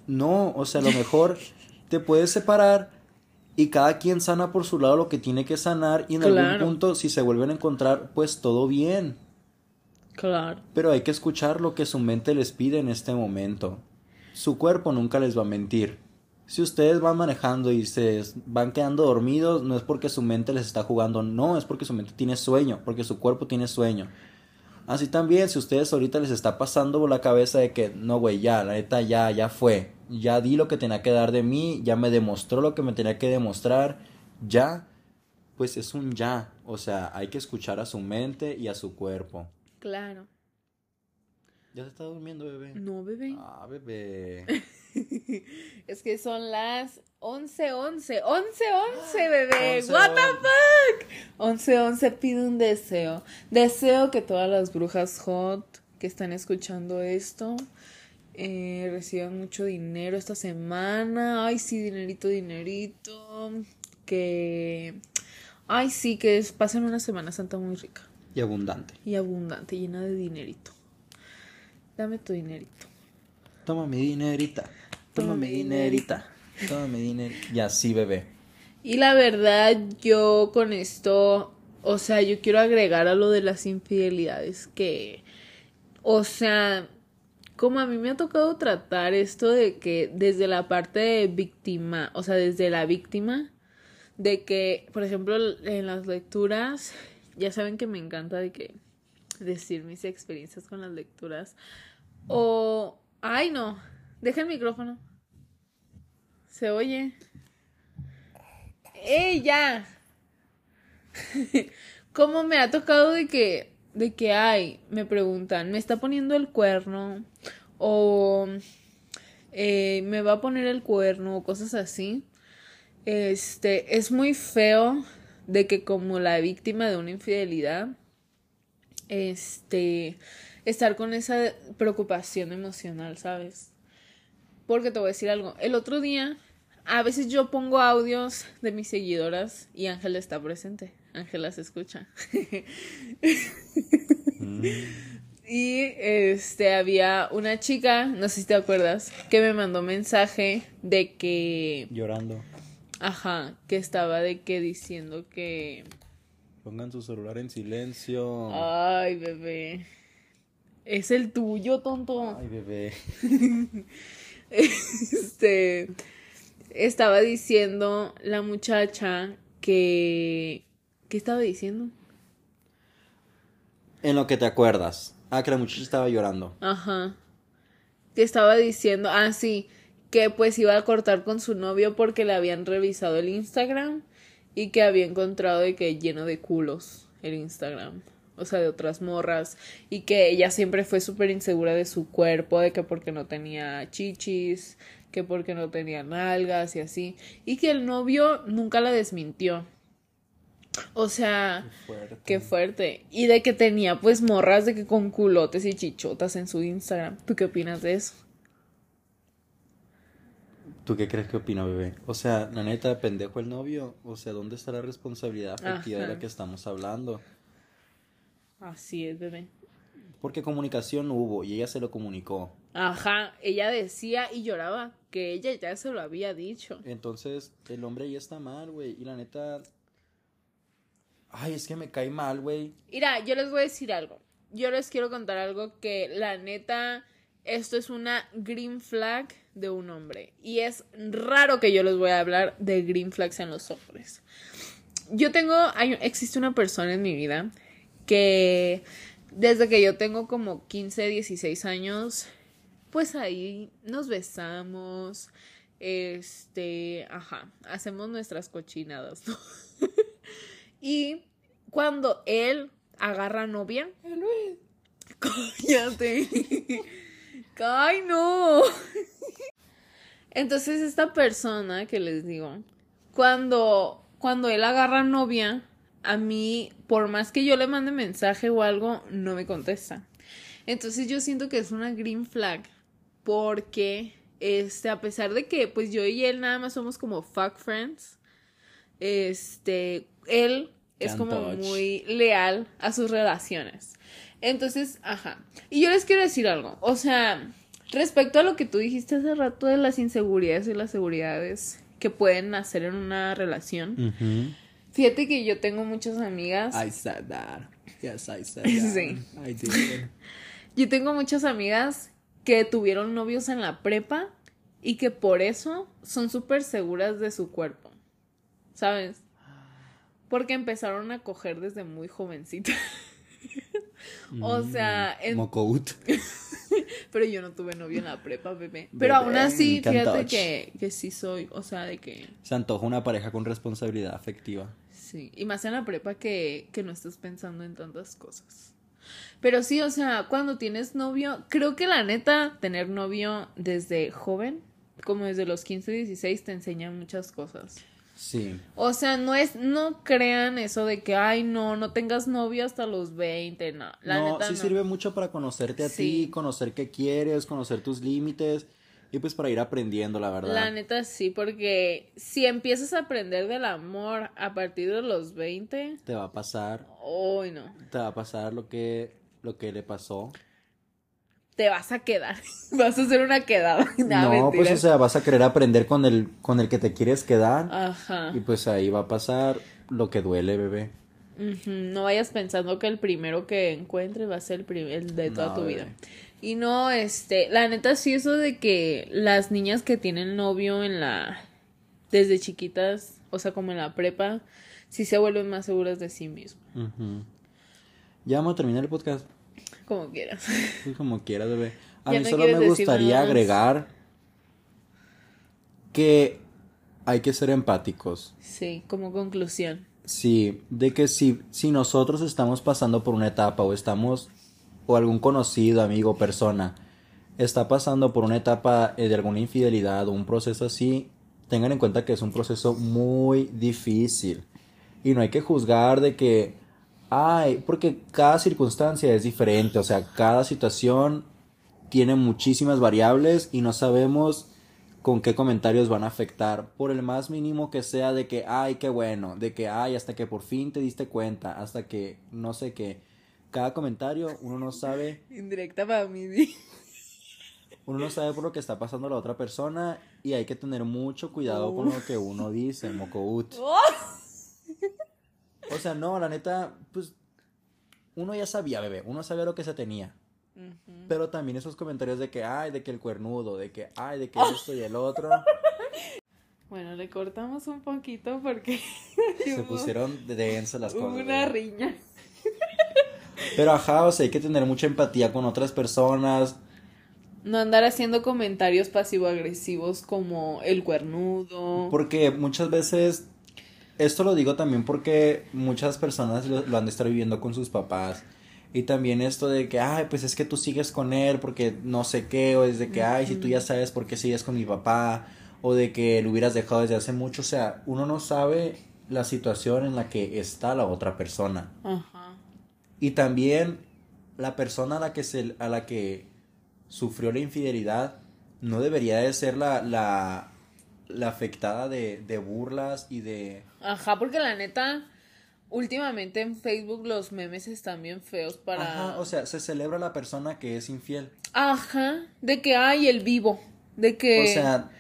No, o sea, a lo mejor te puedes separar y cada quien sana por su lado lo que tiene que sanar y en algún punto si se vuelven a encontrar, pues todo bien. Claro. Pero hay que escuchar lo que su mente les pide en este momento. Su cuerpo nunca les va a mentir. Si ustedes van manejando y se van quedando dormidos, no es porque su mente les está jugando, no, es porque su mente tiene sueño, porque su cuerpo tiene sueño. Así también, si ustedes ahorita les está pasando por la cabeza de que, no, güey, ya, la neta, ya, ya fue. Ya di lo que tenía que dar de mí, ya me demostró lo que me tenía que demostrar, ya, pues es un ya. O sea, hay que escuchar a su mente y a su cuerpo. Claro. ¿Ya se está durmiendo, bebé? No, bebé. Ah, bebé. Es que son las 11, 11, 11, 11, bebé. 11, What the fuck? 11, 11, pide un deseo. Deseo que todas las brujas hot que están escuchando esto eh, reciban mucho dinero esta semana. Ay, sí, dinerito, dinerito. Que. Ay, sí, que pasen una Semana Santa muy rica Y abundante. y abundante, llena de dinerito. Dame tu dinerito. Toma mi dinerita. Toma mi dinerita. Toma mi dinerita. Y así, bebé. Y la verdad, yo con esto, o sea, yo quiero agregar a lo de las infidelidades que, o sea, como a mí me ha tocado tratar esto de que desde la parte de víctima, o sea, desde la víctima, de que, por ejemplo, en las lecturas, ya saben que me encanta de que decir mis experiencias con las lecturas. O, ay no, deja el micrófono. Se oye. ¡Ey, ya! ¿Cómo me ha tocado de que, de que, ay, me preguntan, ¿me está poniendo el cuerno? O eh, me va a poner el cuerno, o cosas así. Este, es muy feo de que como la víctima de una infidelidad, este, estar con esa preocupación emocional, ¿sabes? Porque te voy a decir algo. El otro día, a veces yo pongo audios de mis seguidoras y Ángela está presente. Ángela se escucha. Y este había una chica, no sé si te acuerdas, que me mandó mensaje de que Llorando. Ajá, que estaba de que diciendo que. Pongan su celular en silencio. Ay, bebé. Es el tuyo, tonto. Ay, bebé. este. Estaba diciendo la muchacha que. ¿Qué estaba diciendo? En lo que te acuerdas. Ah, que la muchacha estaba llorando. Ajá. Que estaba diciendo. Ah, sí que pues iba a cortar con su novio porque le habían revisado el Instagram y que había encontrado de que lleno de culos el Instagram. O sea, de otras morras. Y que ella siempre fue súper insegura de su cuerpo, de que porque no tenía chichis, que porque no tenía nalgas y así. Y que el novio nunca la desmintió. O sea, qué fuerte. qué fuerte. Y de que tenía pues morras de que con culotes y chichotas en su Instagram. ¿Tú qué opinas de eso? ¿Tú qué crees que opina, bebé? O sea, la neta, pendejo el novio. O sea, ¿dónde está la responsabilidad afectiva de la que estamos hablando? Así es, bebé. Porque comunicación hubo y ella se lo comunicó. Ajá, ella decía y lloraba que ella ya se lo había dicho. Entonces, el hombre ya está mal, güey. Y la neta. Ay, es que me cae mal, güey. Mira, yo les voy a decir algo. Yo les quiero contar algo que la neta. Esto es una green flag de un hombre. Y es raro que yo les voy a hablar de green flags en los hombres. Yo tengo, hay, existe una persona en mi vida que desde que yo tengo como 15, 16 años, pues ahí nos besamos, este, ajá, hacemos nuestras cochinadas, ¿no? y cuando él agarra novia, cállate. ¡Ay, no! Entonces esta persona que les digo, cuando, cuando él agarra novia, a mí, por más que yo le mande mensaje o algo, no me contesta. Entonces yo siento que es una green flag porque, este, a pesar de que pues yo y él nada más somos como fuck friends, este, él es como muy leal a sus relaciones. Entonces, ajá. Y yo les quiero decir algo. O sea, respecto a lo que tú dijiste hace rato de las inseguridades y las seguridades que pueden nacer en una relación. Fíjate que yo tengo muchas amigas. I said that. Yes, I said that. Sí. I did. Yo tengo muchas amigas que tuvieron novios en la prepa y que por eso son súper seguras de su cuerpo. ¿Sabes? Porque empezaron a coger desde muy jovencita. o sea, en... Pero yo no tuve novio en la prepa, bebé. Pero aún así, fíjate que, que sí soy, o sea, de que... Se antoja una pareja con responsabilidad afectiva. Sí, y más en la prepa que, que no estás pensando en tantas cosas. Pero sí, o sea, cuando tienes novio, creo que la neta, tener novio desde joven, como desde los 15, 16, te enseña muchas cosas. Sí. O sea, no es, no crean eso de que, ay, no, no tengas novio hasta los 20, no. La no, sí sirve mucho para conocerte a ti, conocer qué quieres, conocer tus límites y pues para ir aprendiendo, la verdad. La neta sí, porque si empiezas a aprender del amor a partir de los 20, te va a pasar. Uy, no. Te va a pasar lo que, lo que le pasó te vas a quedar. vas a hacer una quedada. no, pues o sea, vas a querer aprender con el, con el que te quieres quedar. Ajá. Y pues ahí va a pasar lo que duele, bebé. No vayas pensando que el primero que encuentres va a ser el, de toda tu vida. Y no, este, la neta sí eso de que las niñas que tienen novio en la, desde chiquitas, o sea, como en la prepa, sí se vuelven más seguras de sí mismas. Ya vamos a terminar el podcast. Como quieras. Como quieras, bebé. A mí solo me gustaría agregar que hay que ser empáticos. Sí, como conclusión. Sí, de que si, si nosotros estamos pasando por una etapa o estamos, o algún conocido, amigo, persona, está pasando por una etapa eh, de alguna infidelidad o un proceso así, tengan en cuenta que es un proceso muy difícil. Y no hay que juzgar de que, ay, porque cada circunstancia es diferente, o sea, cada situación tiene muchísimas variables y no sabemos con qué comentarios van a afectar, por el más mínimo que sea de que, ay, qué bueno, de que, ay, hasta que por fin te diste cuenta, hasta que, no sé qué, cada comentario uno no sabe. Indirecta para mí. Uno no sabe por lo que está pasando la otra persona y hay que tener mucho cuidado con lo que uno dice, mocout. Oh. O sea, no, la neta, pues, uno ya sabía, bebé, uno sabía lo que se tenía. Pero también esos comentarios de que, ay, de que el cuernudo, de que, ay, de que esto y el otro. Bueno, le cortamos un poquito porque... Se pusieron de denso las cosas. Una riña. Pero ajá, o sea, hay que tener mucha empatía con otras personas. No andar haciendo comentarios pasivo-agresivos como el cuernudo. Porque muchas veces, esto lo digo también porque muchas personas lo, lo han de estar viviendo con sus papás. Y también esto de que, ay, pues es que tú sigues con él porque no sé qué, o es de que, ay, si tú ya sabes por qué sigues con mi papá, o de que lo hubieras dejado desde hace mucho, o sea, uno no sabe la situación en la que está la otra persona. Ajá. Y también la persona a la que se, a la que sufrió la infidelidad no debería de ser la, la, la afectada de, de burlas y de... Ajá, porque la neta Últimamente en Facebook los memes están bien feos para. Ajá, o sea, se celebra la persona que es infiel. Ajá, de que hay el vivo, de que. O sea,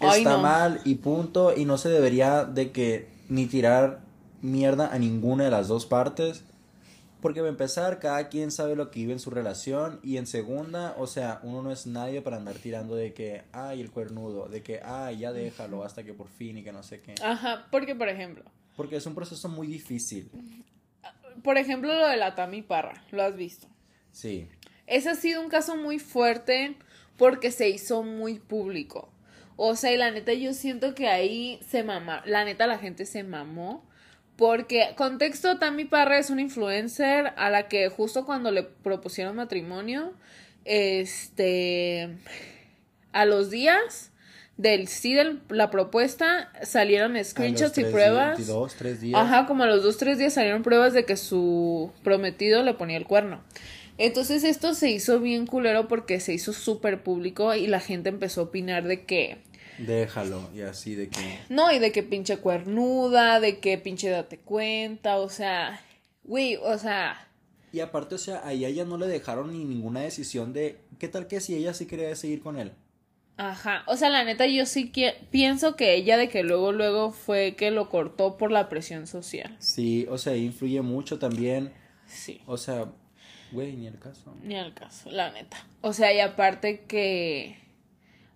está mal y punto, y no se debería de que ni tirar mierda a ninguna de las dos partes. Porque va a empezar, cada quien sabe lo que vive en su relación. Y en segunda, o sea, uno no es nadie para andar tirando de que, ay, el cuernudo, de que, ay, ya déjalo hasta que por fin y que no sé qué. Ajá, porque por ejemplo, porque es un proceso muy difícil. Por ejemplo, lo de la Tami Parra, ¿lo has visto? Sí. Ese ha sido un caso muy fuerte porque se hizo muy público. O sea, y la neta yo siento que ahí se mamó, la neta la gente se mamó. Porque, contexto, Tami Parra es una influencer a la que justo cuando le propusieron matrimonio, este, a los días del sí de la propuesta salieron screenshots y pruebas. Dos, tres días. Ajá, como a los dos, tres días salieron pruebas de que su prometido le ponía el cuerno. Entonces esto se hizo bien culero porque se hizo súper público y la gente empezó a opinar de que... Déjalo, y así de que... No, y de que pinche cuernuda, de que pinche date cuenta, o sea... Güey, o sea... Y aparte, o sea, a ella no le dejaron ni ninguna decisión de... ¿Qué tal que si ella sí quería seguir con él? Ajá, o sea, la neta yo sí que pienso que ella de que luego luego fue que lo cortó por la presión social. Sí, o sea, influye mucho también. Sí. O sea, güey, ni el caso. Ni el caso, la neta. O sea, y aparte que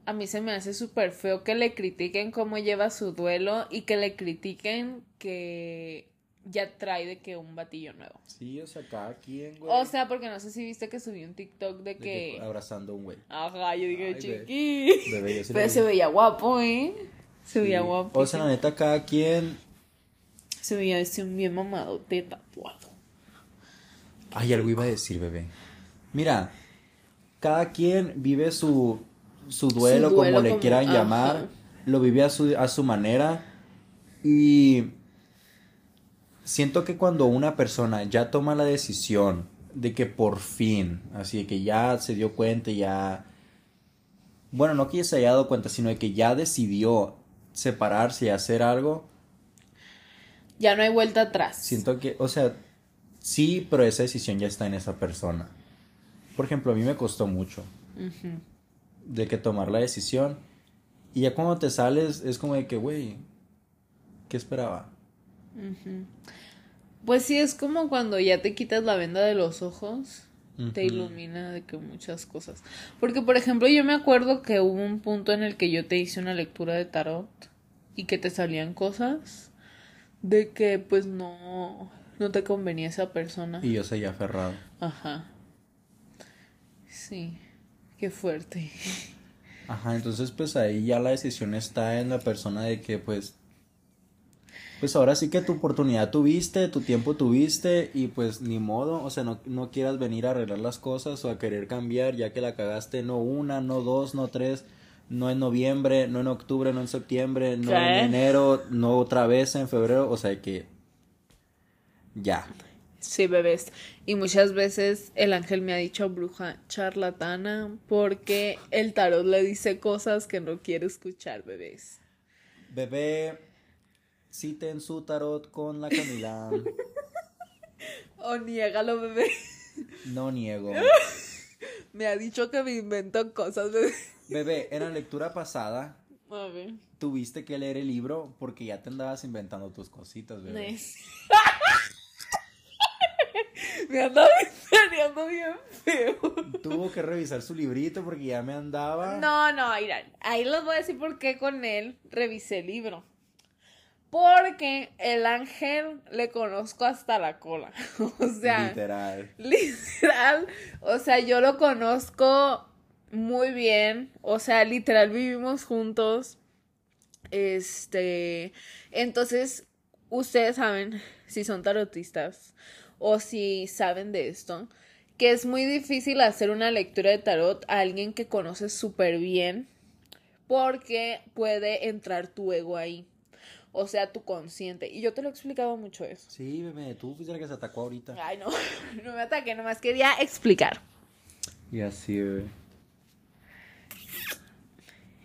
a mí se me hace súper feo que le critiquen cómo lleva su duelo y que le critiquen que ya trae de que un batillo nuevo. Sí, o sea, cada quien, güey. O sea, porque no sé si viste que subió un TikTok de, que... Abrazando a un güey. Ajá, yo dije, chiqui. Pero se veía guapo, ¿eh? Se veía guapo. O sea, la neta, cada quien... Se veía ese un bien mamado de tatuado. Ay, algo iba a decir, bebé. Mira, cada quien vive su, su, duelo, como le quieran llamar. Lo vive a su, a su manera. Y siento que cuando una persona ya toma la decisión de que por fin, así de que ya se dio cuenta, ya... Bueno, no que ya se haya dado cuenta, sino de que ya decidió separarse y hacer algo. Ya no hay vuelta atrás. Siento que, o sea, sí, pero esa decisión ya está en esa persona. por ejemplo, a mí me costó mucho de que tomar la decisión. Y ya cuando te sales es como de que, güey, ¿qué esperaba? Pues sí, es como cuando ya te quitas la venda de los ojos, te ilumina de que muchas cosas. Porque, por ejemplo, yo me acuerdo que hubo un punto en el que yo te hice una lectura de tarot y que te salían cosas de que pues no, no te convenía esa persona. Y yo seguía aferrado. Ajá. Sí, qué fuerte. Ajá, entonces pues ahí ya la decisión está en la persona de que pues pues ahora sí que tu oportunidad tuviste, tu tiempo tuviste y pues ni modo, o sea, no, no quieras venir a arreglar las cosas o a querer cambiar ya que la cagaste no una, no dos, no tres, no en noviembre, no en octubre, no en septiembre, no en enero, no otra vez en febrero, o sea que ya. Sí, bebés. Y muchas veces el ángel me ha dicho bruja charlatana porque el tarot le dice cosas que no quiere escuchar, bebés. Bebé, citen su tarot con la Camila. o niégalo, bebé. No niego. me ha dicho que me invento cosas, bebé. Bebé, en la lectura pasada, tuviste que leer el libro porque ya te andabas inventando tus cositas, bebé. me andaba bien feo. Tuvo que revisar su librito porque ya me andaba. No, no, ahí les voy a decir por qué con él revisé el libro. Porque el ángel le conozco hasta la cola. O sea. Literal. Literal. O sea, yo lo conozco muy bien. O sea, literal vivimos juntos. Este. Entonces, ustedes saben, si son tarotistas o si saben de esto, que es muy difícil hacer una lectura de tarot a alguien que conoces súper bien. Porque puede entrar tu ego ahí o sea, tu consciente. Y yo te lo he explicado mucho eso. Sí, bebé, tú fuiste la que se atacó ahorita. Ay, no, no me ataqué, nomás quería explicar. Y así, bebé.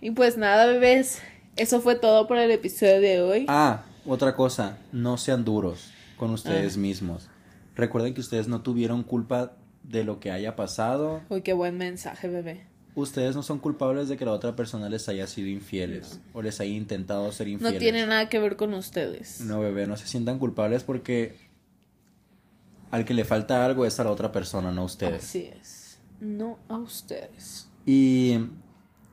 Y pues nada, bebés, eso fue todo por el episodio de hoy. Ah, otra cosa, no sean duros con ustedes ah. mismos. Recuerden que ustedes no tuvieron culpa de lo que haya pasado. Uy, qué buen mensaje, bebé ustedes no son culpables de que la otra persona les haya sido infieles o les haya intentado ser infieles. No tiene nada que ver con ustedes. No, bebé, no se sientan culpables porque al que le falta algo es a la otra persona, no a ustedes. Así es. No a ustedes. Y,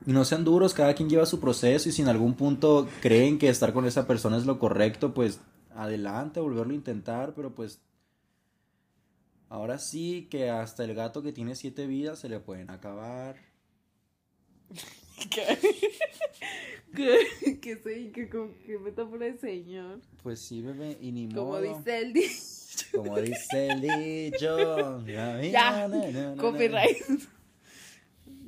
no sean duros, cada quien lleva su proceso y si en algún punto creen que estar con esa persona es lo correcto, pues adelante, volverlo a intentar, pero pues ahora sí que hasta el gato que tiene siete vidas se le pueden acabar. ¿Qué? ¿Qué, qué, sé, qué, qué metáfora de señor? Pues sí, bebé, y ni Como dice el dicho. Como dice el dicho. Ya, copyright.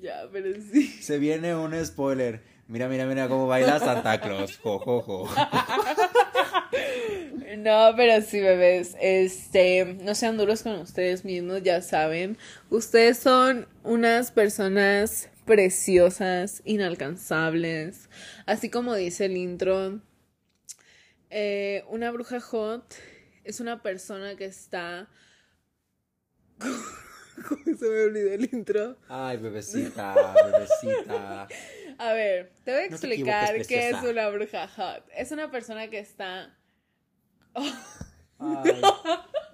ya, pero sí. Se viene un spoiler. Mira, mira, mira cómo baila Santa Claus. Jo, No, pero sí, bebés, este, no sean duros con ustedes mismos, ya saben, ustedes son unas personas preciosas, inalcanzables. Así como dice el intro, eh, una bruja hot es una persona que está... ¿Cómo se me olvidó el intro? Ay, bebecita, bebecita. A ver, te voy a explicar qué es una bruja hot. Es una persona que está...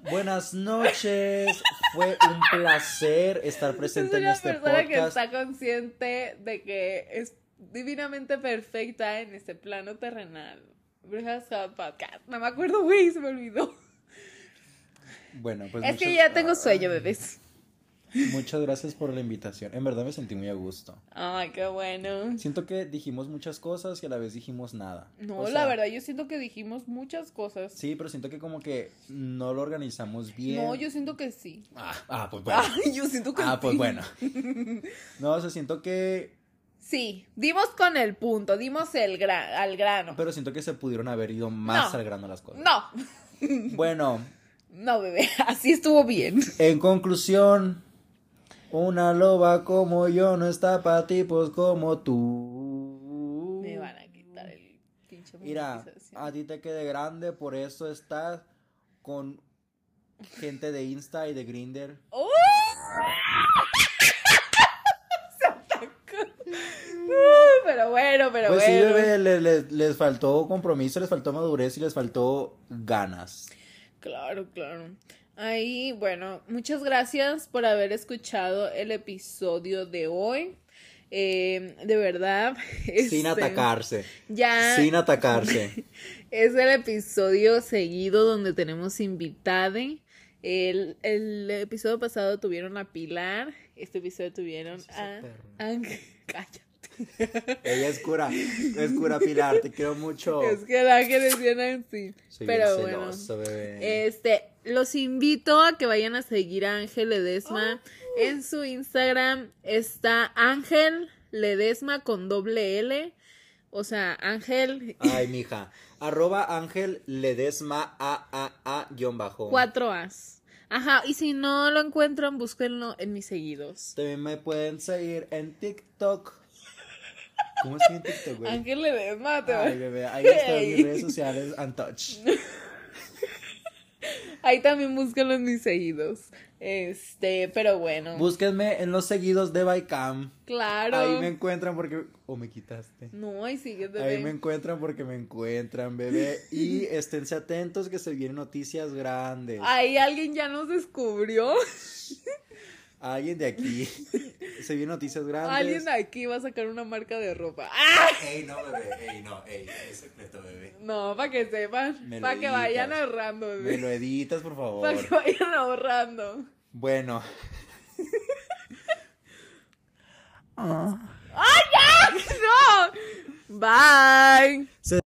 Buenas noches. Fue un placer estar presente en este podcast. Es una persona que está consciente de que es divinamente perfecta en este plano terrenal. Brujas Podcast. No me acuerdo, güey, se me olvidó. Bueno, pues. Es que ya tengo sueño, bebés. Muchas gracias por la invitación. En verdad me sentí muy a gusto. Ay, qué bueno. Siento que dijimos muchas cosas y a la vez dijimos nada. No, la verdad, yo siento que dijimos muchas cosas. Sí, pero siento que como que no lo organizamos bien. No, yo siento que sí. Ah, ah pues bueno. Ay, yo siento que Ah, pues bueno. No, o sea, siento que Sí, dimos con el punto, dimos el al grano. Pero siento que se pudieron haber ido más al grano las cosas. No. Bueno. No, bebé, así estuvo bien. En conclusión, una loba como yo no está para tipos como tú. Me van a quitar el pinche Mira, a ti te quede grande, por eso estás con gente de Insta y de Grinder. ¡Oh! Pero bueno, pero Pues sí, bueno. bebé, le- le- les faltó compromiso, les faltó madurez y les faltó ganas. Claro, claro. Ahí, bueno, muchas gracias por haber escuchado el episodio de hoy. Eh, de verdad. Sin este, atacarse. Ya Sin atacarse. es el episodio seguido donde tenemos invitade. El, el episodio pasado tuvieron a Pilar. Este episodio tuvieron a? Ángel. Cállate. Ella es cura, es cura Pilar, te quiero mucho. Es que el Ángel es bien así. Soy Pero bien bueno. celoso, bebé. Este, los invito a que vayan a seguir a Ángel Ledesma. En su Instagram está Ángel Ledesma con doble L. O sea, Ángel Ay, mija. Arroba Ángel Ledesma A A A guion bajo. cuatro As. Ajá, y si no lo encuentran, búsquenlo en mis seguidos. También me pueden seguir en TikTok. ¿Cómo es que en TikTok, güey? Ángel Ledesma, te Ay, bebé, ahí están mis redes sociales, Untouch. Ahí también búsquenlo en mis seguidos. Este, pero bueno. Búsquenme en los seguidos de Bycam. claro. Ahí me encuentran porque. O me quitaste. No, ahí sigue de Ahí me encuentran porque me encuentran, bebé. Y esténse atentos que se vienen noticias grandes. Ahí alguien ya nos descubrió. Alguien de aquí. Se vienen noticias grandes. Alguien de aquí va a sacar una marca de ropa. ¡Ah! Ey, no, bebé. Ey, no, ey. Es secreto, bebé. No, para que sepan. Me Para que vayan ahorrando, Me bebé. lo editas, por Para que favor. vayan ahorrando. Bueno. ¡No! Bye. Se-